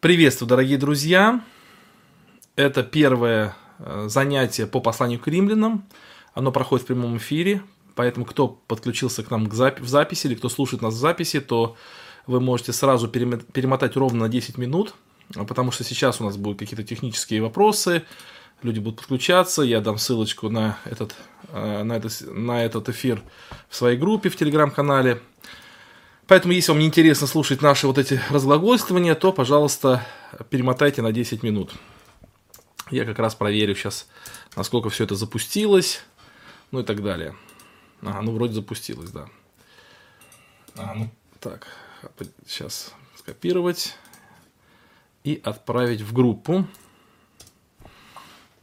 Приветствую, дорогие друзья! Это первое э, занятие по посланию к римлянам. Оно проходит в прямом эфире, поэтому кто подключился к нам к запи- в записи или кто слушает нас в записи, то вы можете сразу перемотать ровно на 10 минут, а потому что сейчас у нас будут какие-то технические вопросы, люди будут подключаться, я дам ссылочку на этот, э, на этот, на этот эфир в своей группе в телеграм-канале. Поэтому, если вам не интересно слушать наши вот эти разглагольствования, то, пожалуйста, перемотайте на 10 минут. Я как раз проверю сейчас, насколько все это запустилось, ну и так далее. Ага, ну вроде запустилось, да. А, ну, так, сейчас скопировать и отправить в группу.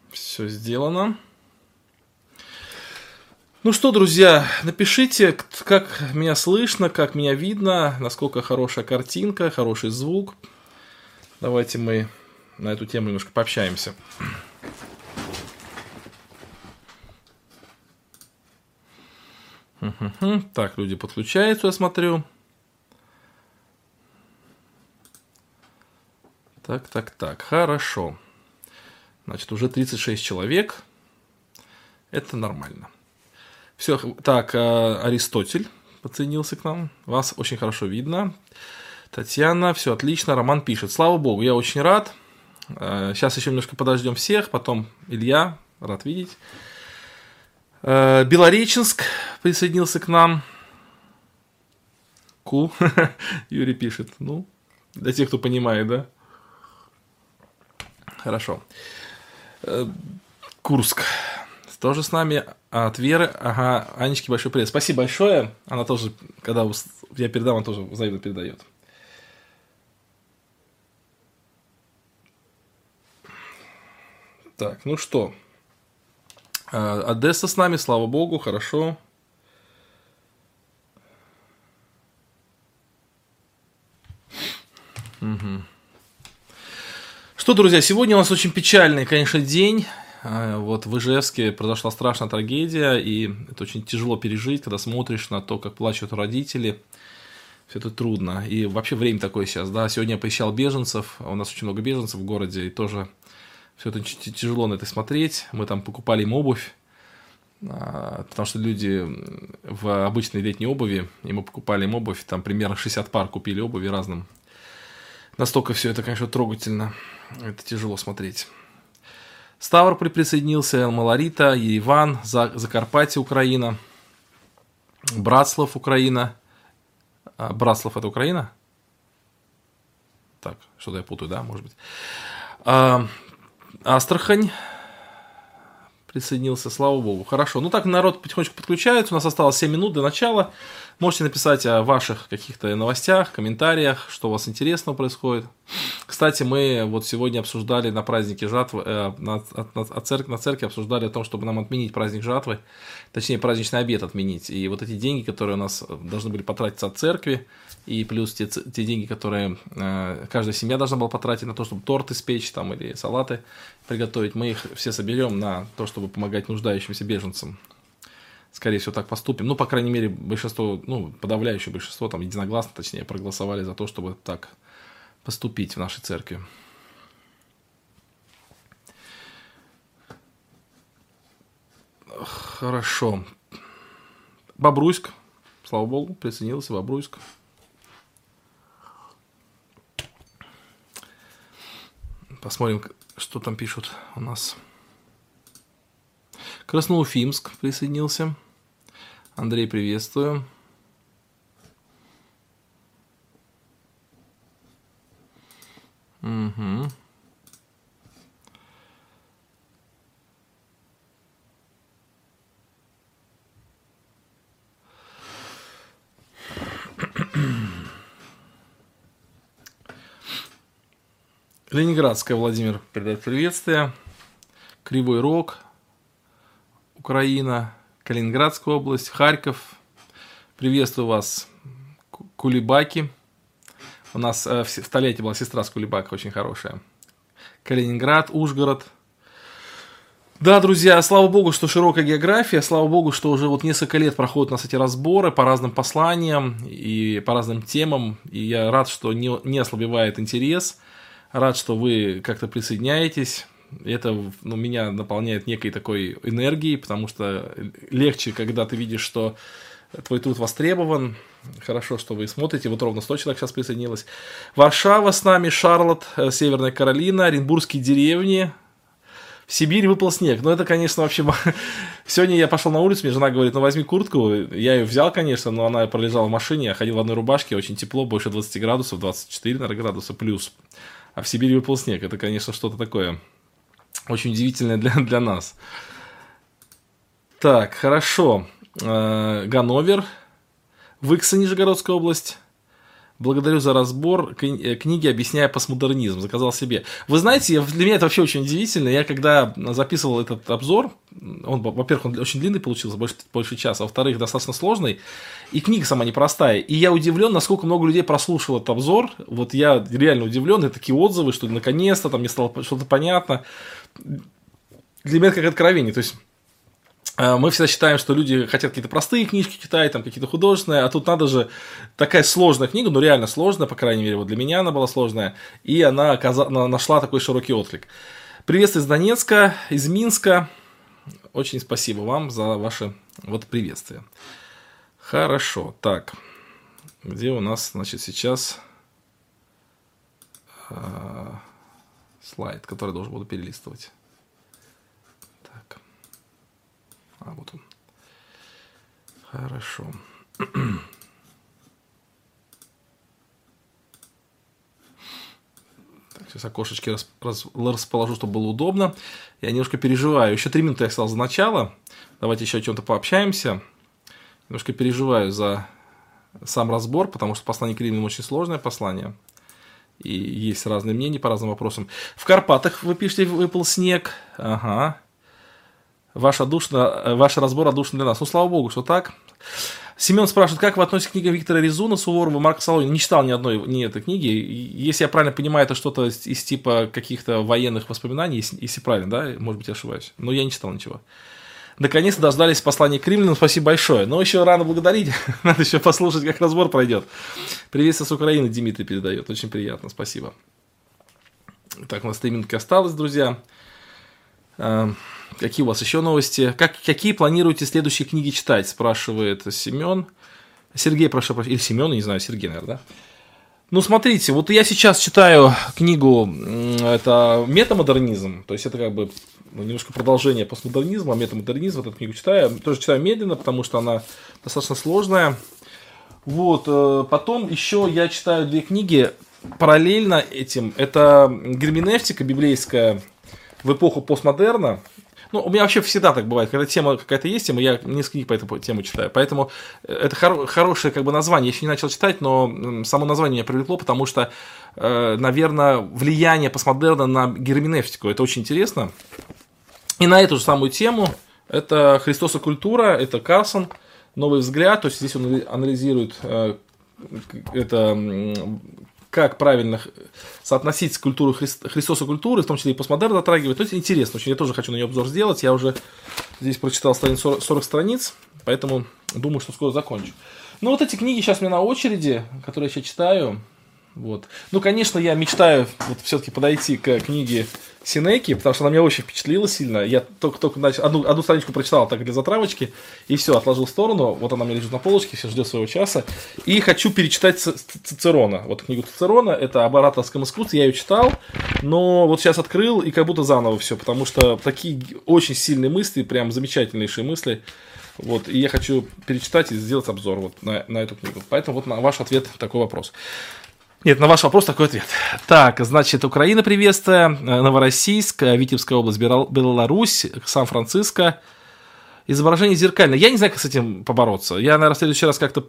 Все сделано. Ну что, друзья, напишите, как меня слышно, как меня видно, насколько хорошая картинка, хороший звук. Давайте мы на эту тему немножко пообщаемся. Так, люди подключаются, я смотрю. Так, так, так, хорошо. Значит, уже 36 человек. Это нормально. Все, так, э, Аристотель подсоединился к нам. Вас очень хорошо видно. Татьяна, все отлично. Роман пишет. Слава богу, я очень рад. Сейчас э, еще немножко подождем всех. Потом Илья, рад видеть. Э, Белореченск присоединился к нам. Ку. Юрий пишет. Ну, для тех, кто понимает, да? Хорошо. Курск тоже с нами. От Веры. Ага, Анечке большой привет. Спасибо большое. Она тоже, когда я передам, она тоже взаимно передает. Так, ну что. А, Одесса с нами, слава богу, хорошо. Угу. Что, друзья, сегодня у нас очень печальный, конечно, день. А, вот в Ижевске произошла страшная трагедия, и это очень тяжело пережить, когда смотришь на то, как плачут родители. Все это трудно. И вообще время такое сейчас, да. Сегодня я поищал беженцев, а у нас очень много беженцев в городе, и тоже все это тяжело на это смотреть. Мы там покупали им обувь, а, потому что люди в обычной летней обуви, и мы покупали им обувь, там примерно 60 пар купили обуви разным. Настолько все это, конечно, трогательно. Это тяжело смотреть. Ставрополь присоединился, Малорита, Ереван, Закарпатье, Украина, Братслав, Украина. А, Братслав это Украина? Так, что-то я путаю, да, может быть. А, Астрахань присоединился, слава богу. Хорошо. Ну так народ потихонечку подключается. У нас осталось 7 минут до начала. Можете написать о ваших каких-то новостях, комментариях, что у вас интересного происходит. Кстати, мы вот сегодня обсуждали на празднике жатвы, э, на, на, на, церкви, на церкви обсуждали о том, чтобы нам отменить праздник жатвы, точнее праздничный обед отменить. И вот эти деньги, которые у нас должны были потратиться от церкви, и плюс те, те деньги, которые э, каждая семья должна была потратить на то, чтобы торты спечь там, или салаты приготовить, мы их все соберем на то, чтобы помогать нуждающимся беженцам скорее всего, так поступим. Ну, по крайней мере, большинство, ну, подавляющее большинство, там, единогласно, точнее, проголосовали за то, чтобы так поступить в нашей церкви. Хорошо. Бобруйск. Слава богу, присоединился Бобруйск. Посмотрим, что там пишут у нас. Красноуфимск присоединился. Андрей, приветствую. Угу. Ленинградская Владимир передает приветствие. Кривой Рог, Украина, Калининградская область, Харьков. Приветствую вас, Кулибаки. У нас э, в столетии была сестра с Кулибака очень хорошая. Калининград, Ужгород. Да, друзья, слава богу, что широкая география, слава богу, что уже вот несколько лет проходят у нас эти разборы по разным посланиям и по разным темам, и я рад, что не, не ослабевает интерес Рад, что вы как-то присоединяетесь. Это ну, меня наполняет некой такой энергией, потому что легче, когда ты видишь, что твой труд востребован. Хорошо, что вы смотрите. Вот ровно 100 человек сейчас присоединилось. Варшава с нами, Шарлотт, э, Северная Каролина, Оренбургские деревни, в Сибирь выпал снег. Ну, это, конечно, вообще... Сегодня я пошел на улицу, мне жена говорит, ну, возьми куртку. Я ее взял, конечно, но она пролежала в машине. Я ходил в одной рубашке, очень тепло, больше 20 градусов, 24, наверное, градуса плюс. А в Сибири выпал снег. Это, конечно, что-то такое очень удивительное для, для нас. Так, хорошо. Э, Ганновер, Выкса, Нижегородская область. Благодарю за разбор э, книги, объясняя постмодернизм. Заказал себе. Вы знаете, для меня это вообще очень удивительно. Я когда записывал этот обзор, он, во-первых, он очень длинный получился, больше, больше часа, а во-вторых, достаточно сложный, и книга сама непростая. И я удивлен, насколько много людей прослушал этот обзор. Вот я реально удивлен, и такие отзывы, что наконец-то там мне стало что-то понятно. Для меня это как откровение. То есть мы всегда считаем, что люди хотят какие-то простые книжки читать, там какие-то художественные, а тут надо же такая сложная книга, ну реально сложная, по крайней мере, вот для меня она была сложная, и она оказа... нашла такой широкий отклик. Приветствую из Донецка, из Минска. Очень спасибо вам за ваше вот приветствие. Хорошо, так, где у нас, значит, сейчас э, слайд, который должен буду перелистывать. А, вот он. Хорошо. Так, сейчас окошечки рас, рас, расположу, чтобы было удобно. Я немножко переживаю. Еще три минуты я сказал за начало. Давайте еще о чем-то пообщаемся. Немножко переживаю за сам разбор, потому что послание к Римлянам очень сложное послание. И есть разные мнения по разным вопросам. В Карпатах вы пишете, выпал снег. Ага ваш, одушно, ваш разбор одушен для нас. Ну, слава богу, что так. Семен спрашивает, как вы относитесь к книге Виктора Резуна, Суворова, Марка Солонина? Не читал ни одной ни этой книги. Если я правильно понимаю, это что-то из типа каких-то военных воспоминаний, если, если правильно, да? Может быть, я ошибаюсь. Но я не читал ничего. Наконец-то дождались послания к римлянам. Спасибо большое. Но еще рано благодарить. Надо еще послушать, как разбор пройдет. Приветствие с Украины Дмитрий передает. Очень приятно. Спасибо. Так, у нас три минутки осталось, друзья. Какие у вас еще новости? Как, какие планируете следующие книги читать? Спрашивает Семен. Сергей, прошу прощения. Или Семен, не знаю, Сергей, наверное, да? Ну, смотрите, вот я сейчас читаю книгу, это метамодернизм, то есть это как бы ну, немножко продолжение постмодернизма, метамодернизм, вот эту книгу читаю, тоже читаю медленно, потому что она достаточно сложная. Вот, э, потом еще я читаю две книги параллельно этим, это герменевтика библейская в эпоху постмодерна, ну, у меня вообще всегда так бывает, когда тема какая-то есть, тема, я несколько книг по этой теме читаю. Поэтому э, это хор- хорошее как бы название. Я еще не начал читать, но само название меня привлекло, потому что, э, наверное, влияние постмодерна на герменевтику. Это очень интересно. И на эту же самую тему это Христос и культура, это Карсон, новый взгляд. То есть здесь он анализирует э, это как правильно соотносить культуру Хри- Христоса культуры, в том числе и постмодерн затрагивать. То есть интересно очень, я тоже хочу на нее обзор сделать. Я уже здесь прочитал страниц 40, 40 страниц, поэтому думаю, что скоро закончу. Ну, вот эти книги сейчас у меня на очереди, которые я сейчас читаю. Вот. Ну, конечно, я мечтаю вот все-таки подойти к книге Синеки, потому что она меня очень впечатлила сильно. Я только-только начал, одну, одну страничку прочитал так для затравочки, и все, отложил в сторону. Вот она мне лежит на полочке, все ждет своего часа. И хочу перечитать Цицерона. Вот книгу Цицерона, это об ораторском искусстве, я ее читал, но вот сейчас открыл, и как будто заново все, потому что такие очень сильные мысли, прям замечательнейшие мысли. Вот, и я хочу перечитать и сделать обзор вот на, на эту книгу. Поэтому вот на ваш ответ такой вопрос. Нет, на ваш вопрос такой ответ. Так, значит, Украина приветствие, э, Новороссийск, э, Витебская область, Беларусь, Сан-Франциско. Изображение зеркальное. Я не знаю, как с этим побороться. Я, наверное, в следующий раз как-то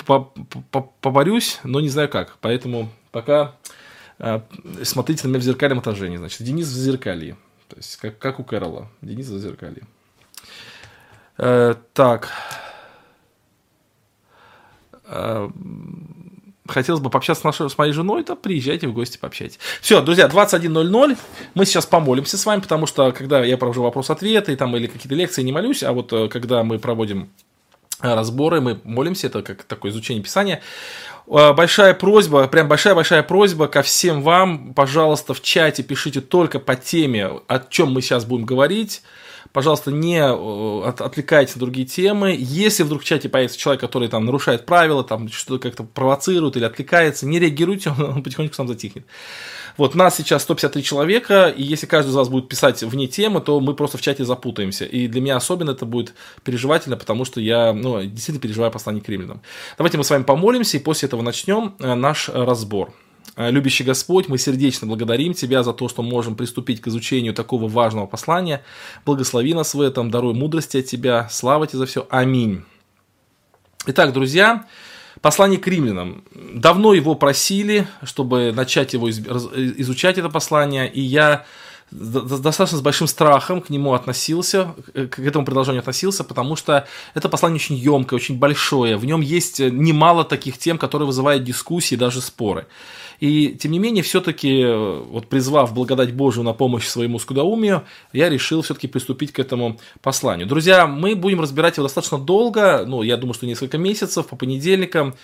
поборюсь, но не знаю как. Поэтому пока э, смотрите на меня в зеркальном отражении. Значит, Денис в зеркалье. То есть, как, как у Кэрола. Денис в зеркалье. Э, так. Э, хотелось бы пообщаться с, нашей, с моей женой, то приезжайте в гости, пообщайтесь. Все, друзья, 21.00, мы сейчас помолимся с вами, потому что, когда я провожу вопрос-ответы там, или какие-то лекции, не молюсь, а вот э, когда мы проводим э, разборы, мы молимся, это как такое изучение Писания. Э, большая просьба, прям большая-большая просьба ко всем вам, пожалуйста, в чате пишите только по теме, о чем мы сейчас будем говорить. Пожалуйста, не э, от, отвлекайтесь на другие темы. Если вдруг в чате появится человек, который там нарушает правила, там что-то как-то провоцирует или отвлекается, не реагируйте, он, он потихоньку сам затихнет. Вот нас сейчас 153 человека, и если каждый из вас будет писать вне темы, то мы просто в чате запутаемся. И для меня особенно это будет переживательно, потому что я ну, действительно переживаю послание к римлянам. Давайте мы с вами помолимся, и после этого начнем э, наш разбор. Э, любящий Господь, мы сердечно благодарим Тебя за то, что можем приступить к изучению такого важного послания. Благослови нас в этом, даруй мудрости от Тебя. Слава Тебе за все. Аминь. Итак, друзья, Послание к римлянам. Давно его просили, чтобы начать его изучать, это послание, и я достаточно с большим страхом к нему относился, к этому предложению относился, потому что это послание очень емкое, очень большое. В нем есть немало таких тем, которые вызывают дискуссии, даже споры. И, тем не менее, все-таки, э, вот призвав благодать Божию на помощь своему скудоумию, я решил все-таки приступить к этому посланию. Друзья, мы будем разбирать его достаточно долго, ну, я думаю, что несколько месяцев, по понедельникам.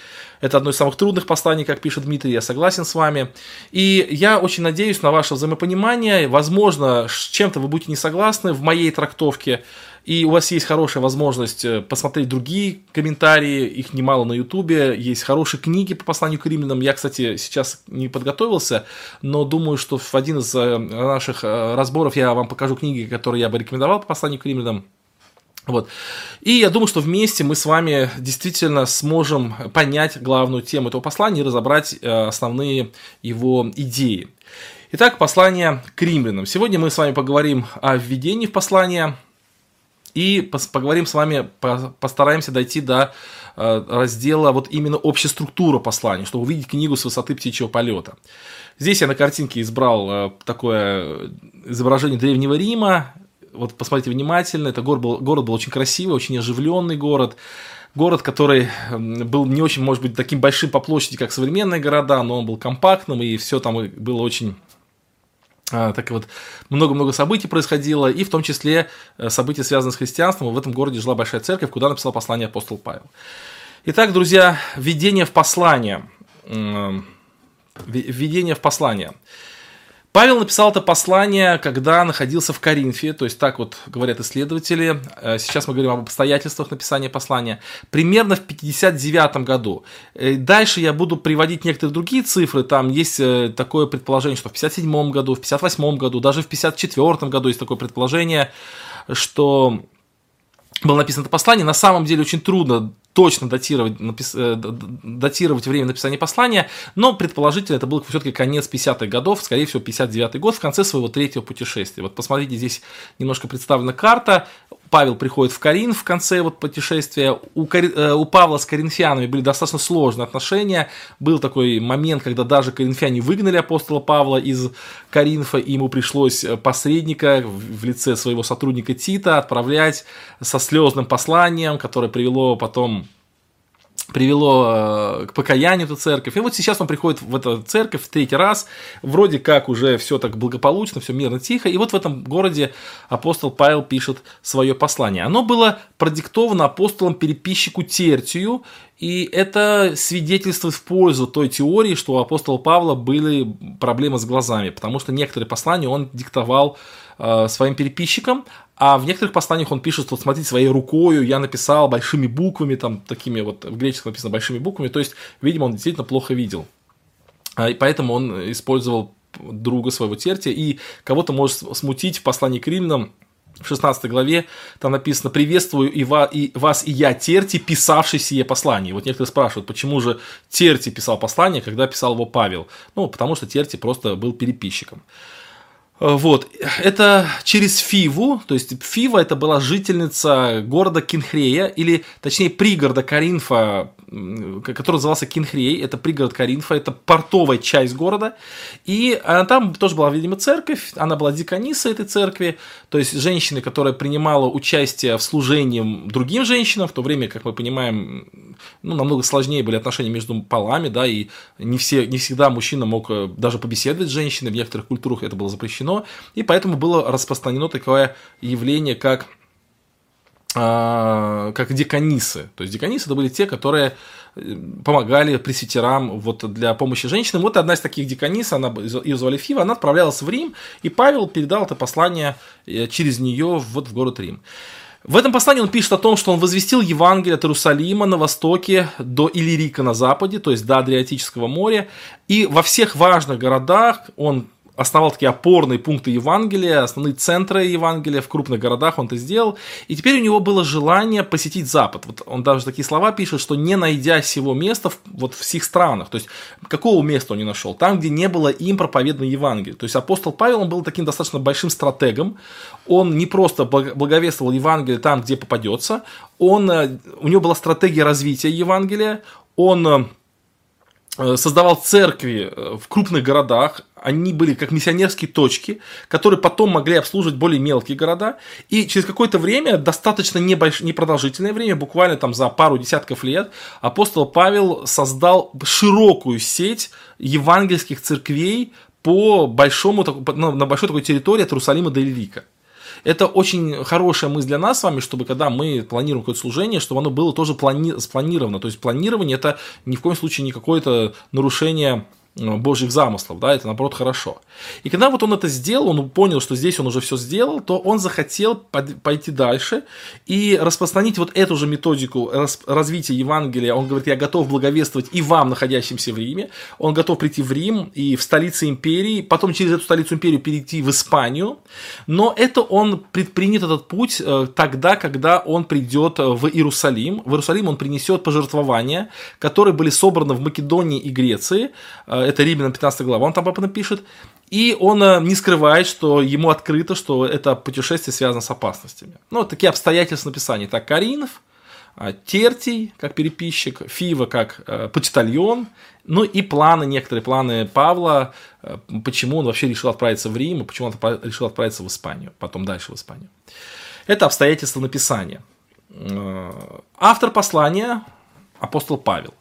Это одно из самых трудных посланий, как пишет Дмитрий, я согласен с вами. И я очень надеюсь на ваше взаимопонимание. Возможно, с чем-то вы будете не согласны в моей трактовке и у вас есть хорошая возможность э, посмотреть другие комментарии, их немало на Ютубе, есть хорошие книги по посланию к римлянам. Я, кстати, сейчас не подготовился, но думаю, что в один из э, наших э, разборов я вам покажу книги, которые я бы рекомендовал по посланию к римлянам. Вот. И я думаю, что вместе мы с вами действительно сможем понять главную тему этого послания и разобрать основные его идеи. Итак, послание к римлянам. Сегодня мы с вами поговорим о введении в послание, и поговорим с вами, постараемся дойти до э, раздела вот именно общая структура послания, чтобы увидеть книгу с высоты птичьего полета. Здесь я на картинке избрал э, такое изображение Древнего Рима. Вот посмотрите внимательно, это город был, город был очень красивый, очень оживленный город. Город, который был не очень, может быть, таким большим по площади, как современные города, но он был компактным, и все там было очень а, так вот, много-много событий происходило, и в том числе э, события, связанные с христианством. В этом городе жила большая церковь, куда написал послание апостол Павел. Итак, друзья, введение в послание. Введение в послание. Павел написал это послание, когда находился в Коринфе, то есть так вот говорят исследователи. Э, сейчас мы говорим об обстоятельствах написания послания. Примерно в 59 году. Э, дальше я буду приводить некоторые другие цифры. Там есть э, такое предположение, что в 57 году, в 58 году, даже в 54 году есть такое предположение, что было написано это послание. На самом деле очень трудно точно датировать, напис... Э, датировать время написания послания, но предположительно это был все-таки конец 50-х годов, скорее всего 59-й год, в конце своего третьего путешествия. Вот посмотрите, здесь немножко представлена карта, Павел приходит в Карин в конце вот путешествия. У, Кари... Э, у Павла с коринфянами были достаточно сложные отношения. Был такой момент, когда даже коринфяне выгнали апостола Павла из Каринфа, и ему пришлось посредника в лице своего сотрудника Тита отправлять со слезным посланием, которое привело потом привело э, к покаянию эту церковь. И вот сейчас он приходит в эту церковь в третий раз, вроде как уже все так благополучно, все мирно, тихо. И вот в этом городе апостол Павел пишет свое послание. Оно было продиктовано апостолом-переписчику Тертию, и это свидетельствует в пользу той теории, что у апостола Павла были проблемы с глазами, потому что некоторые послания он диктовал э, своим переписчикам, а в некоторых посланиях он пишет, вот смотрите, своей рукою я написал большими буквами, там такими вот в греческом написано большими буквами, то есть, видимо, он действительно плохо видел. А, и поэтому он использовал друга своего Тертия, и кого-то может смутить в послании к римлянам, в 16 главе там написано «Приветствую и, ва, и вас, и я, Терти, писавший сие послание». Вот некоторые спрашивают, почему же Терти писал послание, когда писал его Павел? Ну, потому что Терти просто был переписчиком. Э, вот, это через Фиву, то есть Фива это была жительница города Кинхрея, или точнее пригорода Каринфа, который назывался Кинхрей, это пригород Каринфа, это портовая часть города, и она, там тоже была, видимо, церковь, она была диконисой этой церкви, то есть женщины, которая принимала участие в служении другим женщинам, в то время, как мы понимаем, ну, намного сложнее были отношения между полами, да, и не, все, не всегда мужчина мог э, даже побеседовать с женщиной, в некоторых культурах. Это было запрещено, и поэтому было распространено такое явление, как а, как деканисы. То есть деканисы это были те, которые э, помогали пресвитерам вот для помощи женщинам. Вот одна из таких деканис, она, ее звали Фива, она отправлялась в Рим, и Павел передал это послание э, через нее вот в город Рим. В этом послании он пишет о том, что он возвестил Евангелие от Иерусалима на востоке до Иллирика на западе, то есть до Адриатического моря, и во всех важных городах он основал такие опорные пункты Евангелия, основные центры Евангелия в крупных городах, он это сделал. И теперь у него было желание посетить Запад. Вот он даже такие слова пишет, что не найдя сего места в, вот в всех странах. То есть, какого места он не нашел? Там, где не было им проповедано Евангелие. То есть, апостол Павел, он был таким достаточно большим стратегом. Он не просто благовествовал Евангелие там, где попадется. Он, э, у него была стратегия развития Евангелия. Он Э, создавал церкви э, в крупных городах, они были как миссионерские точки, которые потом могли обслуживать более мелкие города, и через какое-то время, достаточно небольш... непродолжительное время, буквально там за пару десятков лет, апостол Павел создал широкую сеть евангельских церквей по большому, на большой такой территории от Иерусалима до Ильрика. Это очень хорошая мысль для нас с вами, чтобы когда мы планируем какое-то служение, чтобы оно было тоже плани- спланировано. То есть планирование это ни в коем случае не какое-то нарушение божьих замыслов, да, это наоборот хорошо. И когда вот он это сделал, он понял, что здесь он уже все сделал, то он захотел пойти дальше и распространить вот эту же методику развития Евангелия. Он говорит, я готов благовествовать и вам, находящимся в Риме. Он готов прийти в Рим и в столице империи, потом через эту столицу империи перейти в Испанию. Но это он предпринят этот путь э, тогда, когда он придет в Иерусалим. В Иерусалим он принесет пожертвования, которые были собраны в Македонии и Греции э, это Римлянам 15 глава, он там об этом пишет. И он э, не скрывает, что ему открыто, что это путешествие связано с опасностями. Ну, такие обстоятельства написания. Так, Каринов, э, Тертий как переписчик, Фива как э, почтальон, ну и планы, некоторые планы Павла, э, почему он вообще решил отправиться в Рим, и почему он решил отправиться в Испанию, потом дальше в Испанию. Это обстоятельства написания. Э, автор послания апостол Павел.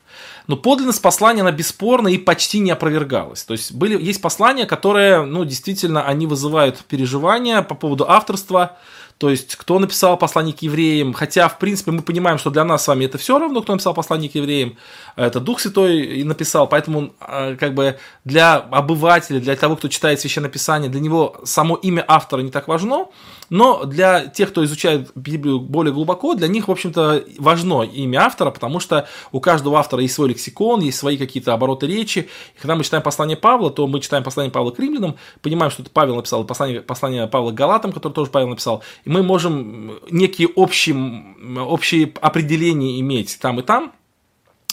Но подлинность послания, она бесспорна и почти не опровергалась. То есть были, есть послания, которые, ну, действительно, они вызывают переживания по поводу авторства, то есть, кто написал послание к евреям, хотя, в принципе, мы понимаем, что для нас с вами это все равно, кто написал послание к евреям, это Дух Святой и написал, поэтому, а, как бы, для обывателя, для того, кто читает Священное Писание, для него само имя автора не так важно, но для тех, кто изучает Библию более глубоко, для них, в общем-то, важно имя автора, потому что у каждого автора есть свой лексикон, есть свои какие-то обороты речи. И когда мы читаем послание Павла, то мы читаем послание Павла к римлянам, понимаем, что это Павел написал, послание, послание Павла к Галатам, которое тоже Павел написал, и мы можем некие общие, общие определения иметь там и там,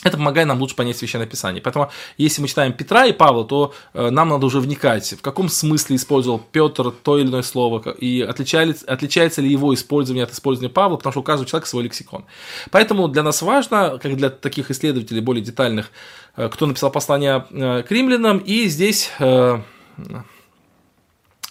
это помогает нам лучше понять Священное Писание. Поэтому, если мы читаем Петра и Павла, то э, нам надо уже вникать, в каком смысле использовал Петр то или иное слово, и отличается, отличается ли его использование от использования Павла, потому что у каждого человека свой лексикон. Поэтому для нас важно, как для таких исследователей более детальных, э, кто написал послание э, к римлянам, и здесь э,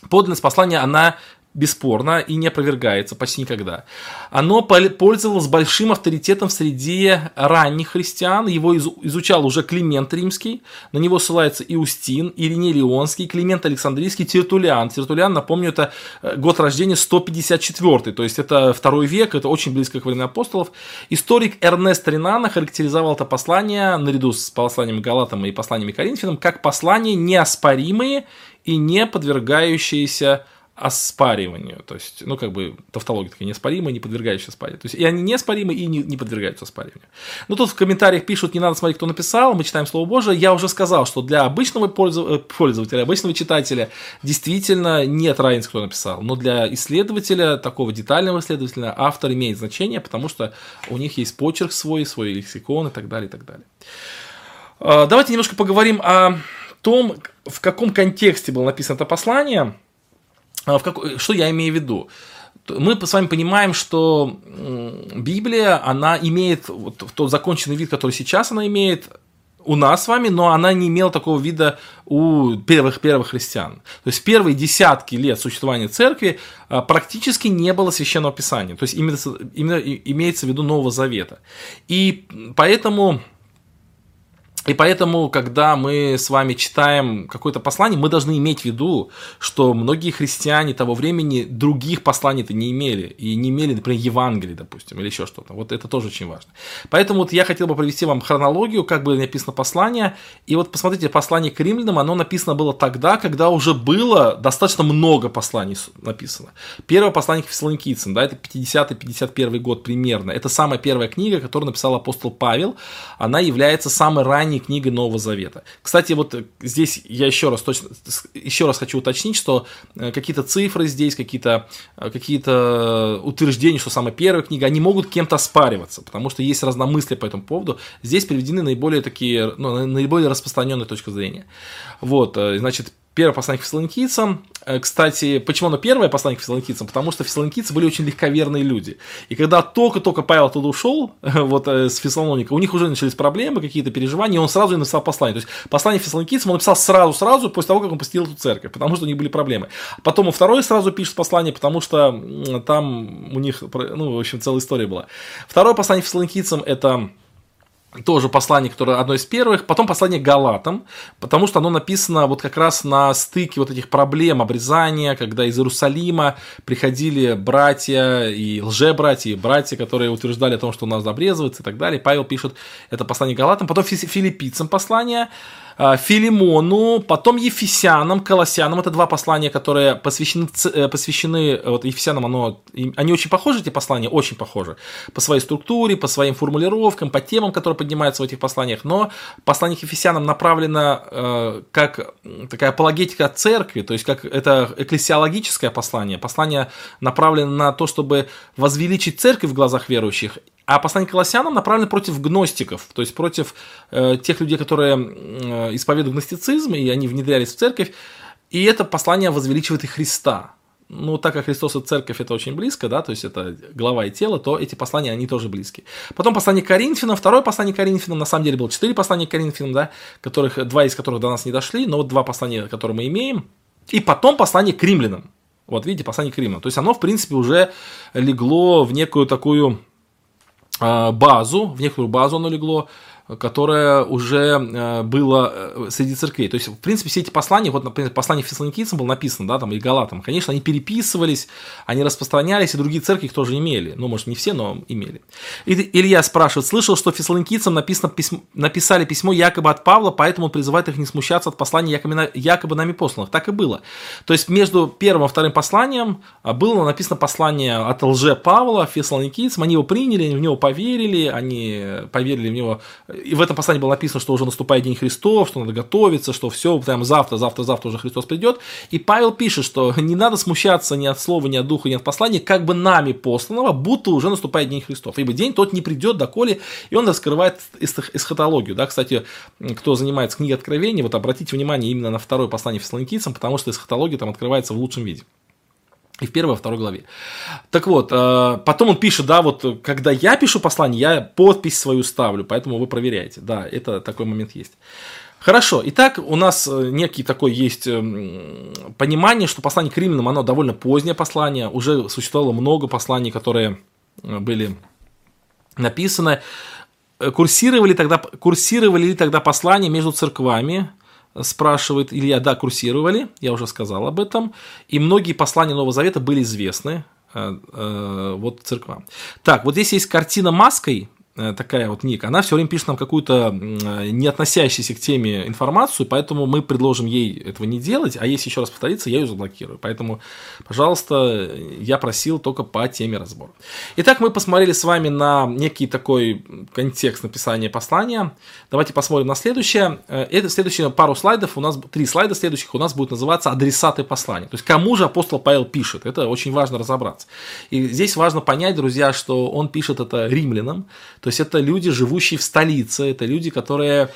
подлинность послания, она бесспорно и не опровергается почти никогда. Оно пользовалось большим авторитетом среди ранних христиан, его изучал уже Климент Римский, на него ссылается Иустин, Ириней Леонский, Климент Александрийский, Тертулиан. Тертулиан, напомню, это э, год рождения 154, то есть это второй век, это очень близко к времени апостолов. Историк Эрнест Ринана характеризовал это послание, наряду с посланиями Галатам и посланиями Коринфянам, как послание неоспоримые и не подвергающиеся оспариванию. То есть, ну, как бы, тавтология такая неоспоримая, не подвергающая оспариванию. То есть, и они неоспоримы, и не, не подвергаются оспариванию. Ну, тут в комментариях пишут, не надо смотреть, кто написал, мы читаем Слово Божие. Я уже сказал, что для обычного э, пользователя, обычного читателя действительно нет разницы, кто написал. Но для исследователя, такого детального исследователя, автор имеет значение, потому что у них есть почерк свой, свой лексикон и так далее, и так далее. А, давайте немножко поговорим о том, в каком контексте было написано это послание – в как... Что я имею в виду? Мы с вами понимаем, что Библия, она имеет вот тот законченный вид, который сейчас она имеет, у нас с вами, но она не имела такого вида у первых первых христиан. То есть первые десятки лет существования церкви а, практически не было священного писания. То есть именно имеется в виду Нового Завета. И поэтому И поэтому, когда мы с вами читаем какое-то послание, мы должны иметь в виду, что многие христиане того времени других посланий-то не имели. И не имели, например, Евангелие, допустим, или еще что-то. Вот это тоже очень важно. Поэтому вот я хотел бы провести вам хронологию, как было написано послание. И вот посмотрите, послание к римлянам, оно написано было тогда, когда уже было достаточно много посланий написано. Первое послание к фессалоникийцам, да, это 50-51 год примерно. Это самая первая книга, которую написал апостол Павел. Она является самой ранней ранней книгой Нового Завета. Кстати, вот здесь я еще раз точно, еще раз хочу уточнить, что э, какие-то цифры здесь, какие-то э, какие утверждения, что самая первая книга, они могут кем-то оспариваться, потому что есть разномыслие по этому поводу. Здесь приведены наиболее такие, ну, наиболее распространенные точки зрения. Вот, э, значит, Первое послание к фессалоникийцам. Э, кстати, почему оно первое послание к фессалоникийцам? Потому что фессалоникийцы были очень легковерные люди. И когда только-только Павел оттуда ушел, вот э, с Фессалоника, у них уже начались проблемы, какие-то переживания, и он сразу им написал послание. То есть послание фессалоникийцам он написал сразу-сразу после того, как он посетил эту церковь, потому что у них были проблемы. Потом он второй сразу пишет послание, потому что там у них, ну, в общем, целая история была. Второе послание фессалоникийцам это тоже послание, которое одно из первых, потом послание Галатам, потому что оно написано вот как раз на стыке вот этих проблем обрезания, когда из Иерусалима приходили братья и лжебратья, и братья, которые утверждали о том, что у нас обрезывается и так далее. Павел пишет это послание Галатам, потом филиппийцам послание, Филимону, потом Ефесянам, Колоссянам. Это два послания, которые посвящены, э, посвящены вот Ефесянам, оно, они очень похожи, эти послания, очень похожи. По своей структуре, по своим формулировкам, по темам, которые поднимаются в этих посланиях. Но послание к Ефесянам направлено э, как такая апологетика церкви, то есть как это экклесиологическое послание. Послание направлено на то, чтобы возвеличить церковь в глазах верующих а послание к Колоссянам направлено против гностиков, то есть против э, тех людей, которые э, исповедуют гностицизм, и они внедрялись в церковь. И это послание возвеличивает и Христа. Ну, так как Христос и церковь это очень близко, да, то есть это голова и тело, то эти послания, они тоже близки. Потом послание Коринфянам, второе послание Коринфянам, на самом деле было четыре послания Коринфянам, да, которых, два из которых до нас не дошли, но вот два послания, которые мы имеем. И потом послание к римлянам. Вот видите, послание к римлянам. То есть оно, в принципе, уже легло в некую такую базу, в некоторую базу оно легло, которое уже э, было э, среди церквей. То есть, в принципе, все эти послания, вот, например, послание фессалоникийцам было написано, да, там, и галатам, конечно, они переписывались, они распространялись, и другие церкви их тоже имели. Ну, может, не все, но имели. И Илья спрашивает, слышал, что фессалоникийцам написано письмо, написали письмо якобы от Павла, поэтому он призывает их не смущаться от послания якобы, якобы нами посланных. Так и было. То есть, между первым и вторым посланием а, было написано послание от лже Павла фессалоникийцам, они его приняли, в него поверили, они поверили в него и в этом послании было написано, что уже наступает День Христов, что надо готовиться, что все, прям завтра, завтра, завтра уже Христос придет. И Павел пишет, что не надо смущаться ни от слова, ни от духа, ни от послания, как бы нами посланного, будто уже наступает День Христов. Ибо день тот не придет доколе, и он раскрывает эсхатологию. Да? Кстати, кто занимается книгой Откровения, вот обратите внимание именно на второе послание фессалоникийцам, потому что эсхатология там открывается в лучшем виде. И в первой, и второй главе. Так вот, э, потом он пишет, да, вот когда я пишу послание, я подпись свою ставлю, поэтому вы проверяете. Да, это такой момент есть. Хорошо, итак, у нас э, некий такой есть эм, понимание, что послание к римлянам, оно довольно позднее послание, уже существовало много посланий, которые э, были написаны. Курсировали тогда, курсировали ли тогда послания между церквами, спрашивает Илья, да, курсировали, я уже сказал об этом, и многие послания Нового Завета были известны э, э, вот церквам. Так, вот здесь есть картина маской, такая вот ник, она все время пишет нам какую-то не относящуюся к теме информацию, поэтому мы предложим ей этого не делать, а если еще раз повторится, я ее заблокирую. Поэтому, пожалуйста, я просил только по теме разбора. Итак, мы посмотрели с вами на некий такой контекст написания послания. Давайте посмотрим на следующее. Э, это следующие пару слайдов, у нас три слайда следующих у нас будет называться адресаты послания. То есть, кому же апостол Павел пишет. Это очень важно разобраться. И здесь важно понять, друзья, что он пишет это римлянам, то есть это люди, живущие в столице, это люди, которые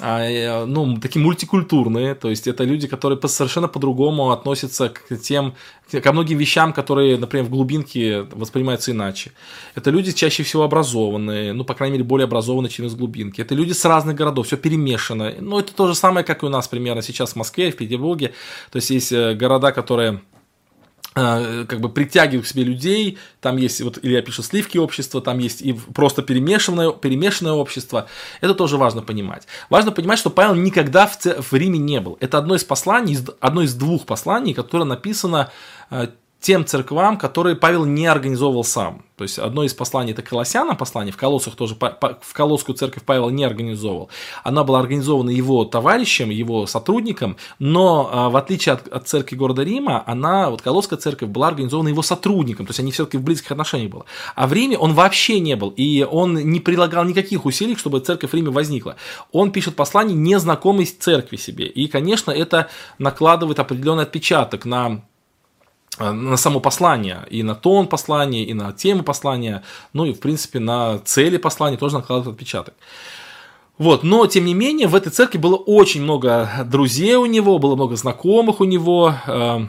а, э, ну, такие мультикультурные, то есть это люди, которые совершенно по-другому относятся к тем, ко многим вещам, которые, например, в глубинке воспринимаются иначе. Это люди чаще всего образованные, ну, по крайней мере, более образованные, чем из глубинки. Это люди с разных городов, все перемешано. Ну, это то же самое, как и у нас примерно сейчас в Москве, в Петербурге. То есть есть э, города, которые как бы притягивают к себе людей, там есть, вот Илья пишет, сливки общества, там есть и просто перемешанное, перемешанное общество, это тоже важно понимать. Важно понимать, что Павел никогда в, в Риме не был. Это одно из посланий, одно из двух посланий, которое написано э, тем церквам, которые Павел не организовывал сам. То есть одно из посланий это Колоссянам послание, в Колоссах тоже, в Колосскую церковь Павел не организовывал. Она была организована его товарищем, его сотрудником, но а, в отличие от, от церкви города Рима, она, вот Колосская церковь была организована его сотрудником, то есть они все-таки в близких отношениях были. А в Риме он вообще не был, и он не прилагал никаких усилий, чтобы церковь в Риме возникла. Он пишет послание незнакомой церкви себе, и, конечно, это накладывает определенный отпечаток на на само послание, и на тон послания, и на тему послания, ну и, в принципе, на цели послания тоже накладывает отпечаток. Вот, но, тем не менее, в этой церкви было очень много друзей у него, было много знакомых у него, э,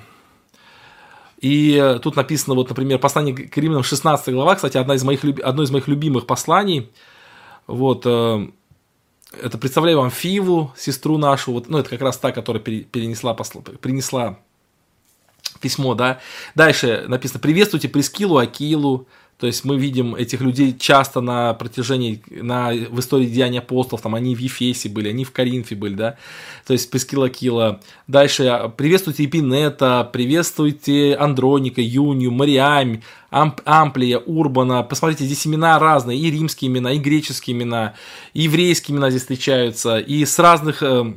и тут написано, вот, например, послание к Римлянам 16 глава, кстати, одна из моих, одно из моих любимых посланий, вот, э, это представляю вам Фиву, сестру нашу, вот, ну, это как раз та, которая перенесла, принесла письмо, да. Дальше написано «Приветствуйте Прескилу, Акилу». То есть мы видим этих людей часто на протяжении, на, в истории Деяния апостолов, там они в Ефесе были, они в Коринфе были, да, то есть Прескила Акила. Дальше приветствуйте Эпинета, приветствуйте Андроника, Юнию, Мариам, Амп, Амплия, Урбана. Посмотрите, здесь имена разные, и римские имена, и греческие имена, и еврейские имена здесь встречаются, и с разных э, Э,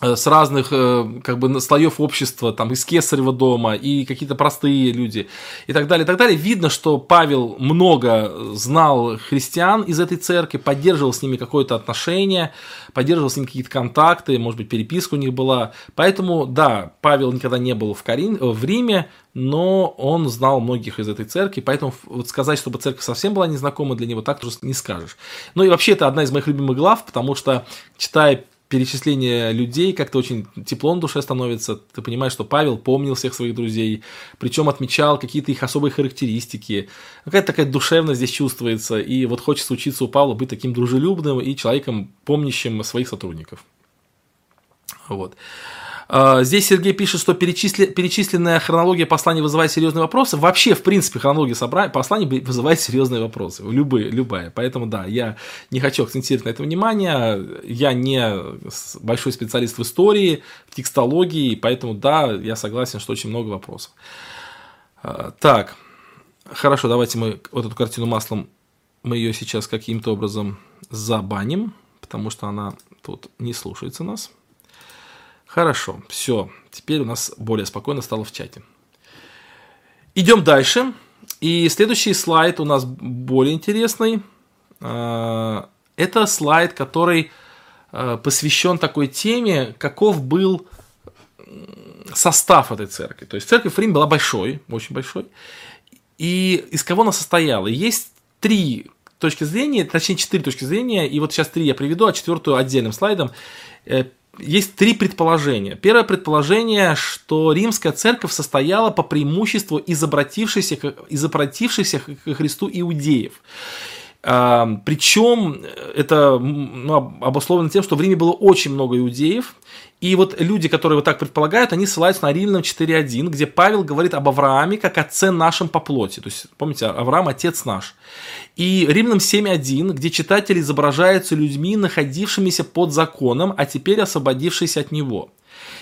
с разных э, как бы слоев общества, там из Кесарева дома и какие-то простые люди и так далее, и так далее. Видно, что Павел много знал христиан из этой церкви, поддерживал с ними какое-то отношение, поддерживал с ними какие-то контакты, может быть, переписка у них была. Поэтому, да, Павел никогда не был в, Карин... Э, в Риме, но он знал многих из этой церкви, поэтому вот сказать, чтобы церковь совсем была незнакома для него, так тоже не скажешь. Ну и вообще это одна из моих любимых глав, потому что, читая перечисление людей, как-то очень тепло на душе становится. Ты понимаешь, что Павел помнил всех своих друзей, причем отмечал какие-то их особые характеристики. Какая-то такая душевность здесь чувствуется. И вот хочется учиться у Павла быть таким дружелюбным и человеком, помнящим своих сотрудников. Вот. А, здесь Сергей пишет, что перечисли, перечисленная хронология посланий вызывает серьезные вопросы. Вообще, в принципе, хронология собра... посланий вызывает серьезные вопросы. Любые, любая. Поэтому, да, я не хочу акцентировать на это внимание. Я не большой специалист в истории, в текстологии, поэтому, да, я согласен, что очень много вопросов. А, так, хорошо, давайте мы вот эту картину маслом, мы ее сейчас каким-то образом забаним, потому что она тут не слушается нас. Хорошо, все. Теперь у нас более спокойно стало в чате. Идем дальше. И следующий слайд у нас более интересный. А, это слайд, который а, посвящен такой теме, каков был состав этой церкви. То есть церковь в Риме была большой, очень большой. И из кого она состояла? Есть три точки зрения, точнее четыре точки зрения, и вот сейчас три я приведу, а четвертую отдельным слайдом. Есть три предположения. Первое предположение, что римская церковь состояла по преимуществу из обратившихся, из обратившихся к Христу иудеев. Причем это ну, обусловлено тем, что в Риме было очень много иудеев, и вот люди, которые вот так предполагают, они ссылаются на Римлянам 4.1, где Павел говорит об Аврааме как отце нашем по плоти. То есть, помните, Авраам – отец наш. И Римлянам 7.1, где читатели изображаются людьми, находившимися под законом, а теперь освободившиеся от него.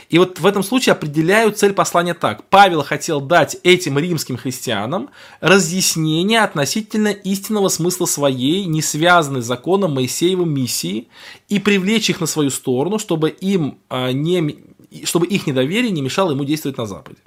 И вот в этом случае определяю цель послания так. Павел хотел дать этим римским христианам разъяснение относительно истинного смысла своей, не связанной с законом Моисеевой миссии, и привлечь их на свою сторону, чтобы, им, а, не, чтобы их недоверие не мешало ему действовать на Западе.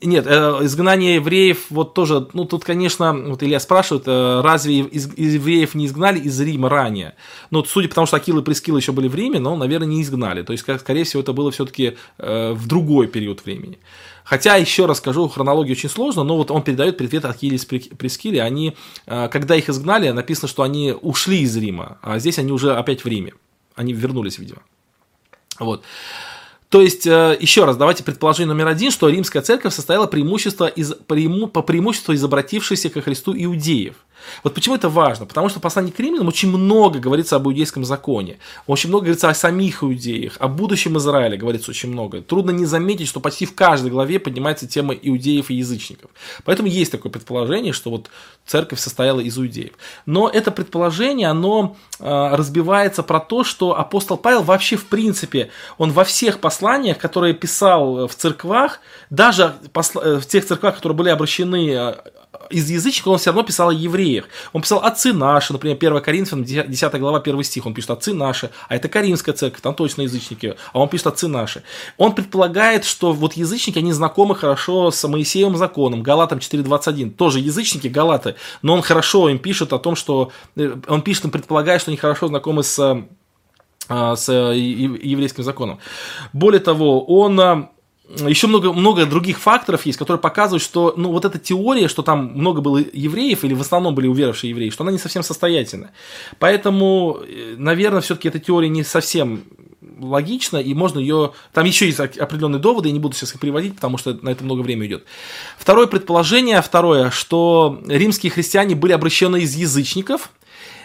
Нет, э, изгнание евреев, вот тоже, ну тут, конечно, вот Илья спрашивает, э, разве евреев не изгнали из Рима ранее? Ну, судя по тому, что Акил и Прескил еще были в Риме, но, наверное, не изгнали. То есть, скорее всего, это было все-таки э, в другой период времени. Хотя, еще раз скажу, хронология очень сложна, но вот он передает привет Акиле и Прескиле. Они, когда их изгнали, написано, что они ушли из Рима, а здесь они уже опять в Риме. Они вернулись, видимо. Вот. То есть, э, еще раз, давайте предположение номер один, что римская церковь состояла преимущество из, по преимуществу из обратившихся ко Христу иудеев – Вот почему это важно? Потому что в послании к римлянам очень много говорится об иудейском законе, очень много говорится о самих иудеях, о будущем Израиле говорится очень много. Трудно не заметить, что почти в каждой главе поднимается тема иудеев и язычников. Поэтому есть такое предположение, что вот церковь состояла из иудеев. Но это предположение, оно э, разбивается про то, что апостол Павел вообще в принципе, он во всех посланиях, которые писал в церквах, даже э, в тех церквах, которые были обращены э, из язычников он все равно писал о евреях. Он писал «отцы наши», например, 1 Коринфянам, 10 глава, 1 стих, он пишет «отцы наши», а это Каримская церковь, там точно язычники, а он пишет «отцы наши». Он предполагает, что вот язычники, они знакомы хорошо с Моисеевым законом, Галатам 4.21, тоже язычники, галаты, но он хорошо им пишет о том, что, э, он пишет, он предполагает, что они хорошо знакомы с э, с э, еврейским законом. Более того, он еще много, много других факторов есть, которые показывают, что ну, вот эта теория, что там много было евреев, или в основном были уверовавшие евреи, что она не совсем состоятельна. Поэтому, э, наверное, все-таки эта теория не совсем логична, и можно ее... Там еще есть определенные доводы, я не буду сейчас их приводить, потому что на это много времени идет. Второе предположение, второе, что римские христиане были обращены из язычников,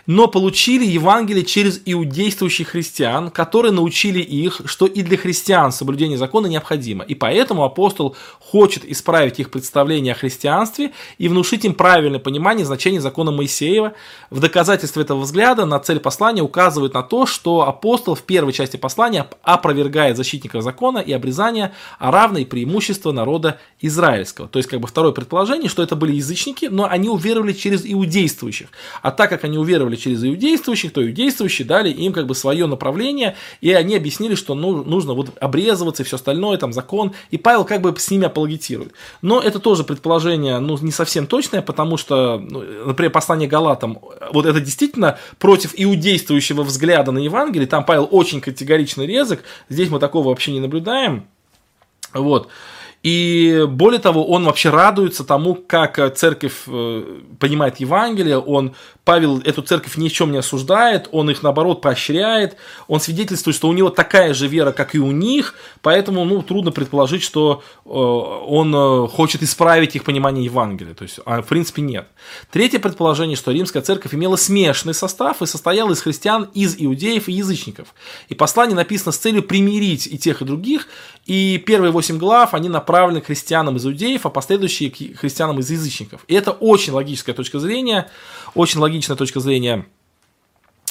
но получили Евангелие через иудействующих христиан, которые научили их, что и для христиан соблюдение закона необходимо. И поэтому апостол хочет исправить их представление о христианстве и внушить им правильное понимание значения закона Моисеева. В доказательство этого взгляда на цель послания указывает на то, что апостол в первой части послания опровергает защитников закона и обрезания, а равно и преимущество народа израильского. То есть, как бы второе предположение, что это были язычники, но они уверовали через иудействующих. А так как они уверовали делали через иудействующих, то иудействующие дали им как бы свое направление, и они объяснили, что ну, нужно вот обрезываться и все остальное, там закон, и Павел как бы с ними апологетирует. Но это тоже предположение, ну, не совсем точное, потому что, ну, например, послание Галатам, вот это действительно против иудействующего взгляда на Евангелие, там Павел очень категорично резок, здесь мы такого вообще не наблюдаем, вот. И более того, он вообще радуется тому, как церковь э, понимает Евангелие, он Павел эту церковь ни в чем не осуждает, он их наоборот поощряет, он свидетельствует, что у него такая же вера, как и у них, поэтому ну, трудно предположить, что э, он э, хочет исправить их понимание Евангелия. То есть, а, в принципе, нет. Третье предположение, что римская церковь имела смешанный состав и состояла из христиан, из иудеев и язычников. И послание написано с целью примирить и тех, и других, и первые восемь глав, они направлены к христианам из иудеев, а последующие к христианам из язычников. И это очень логическая точка зрения, очень логичная точка зрения.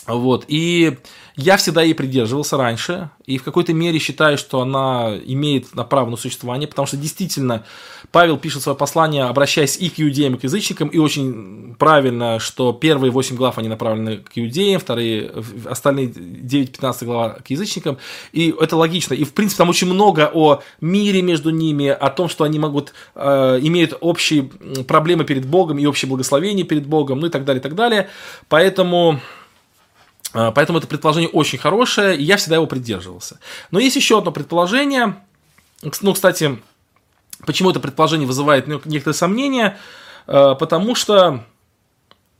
Вот. И я всегда ей придерживался раньше, и в какой-то мере считаю, что она имеет право на существование, потому что действительно Павел пишет свое послание, обращаясь и к иудеям, и к язычникам, и очень правильно, что первые 8 глав они направлены к иудеям, вторые, остальные 9-15 глава к язычникам, и это логично. И в принципе там очень много о мире между ними, о том, что они могут, э, имеют общие проблемы перед Богом и общее благословение перед Богом, ну и так далее, и так далее. Поэтому поэтому это предположение очень хорошее, и я всегда его придерживался. Но есть еще одно предположение. Ну, кстати, почему это предположение вызывает некоторые сомнения? А, потому что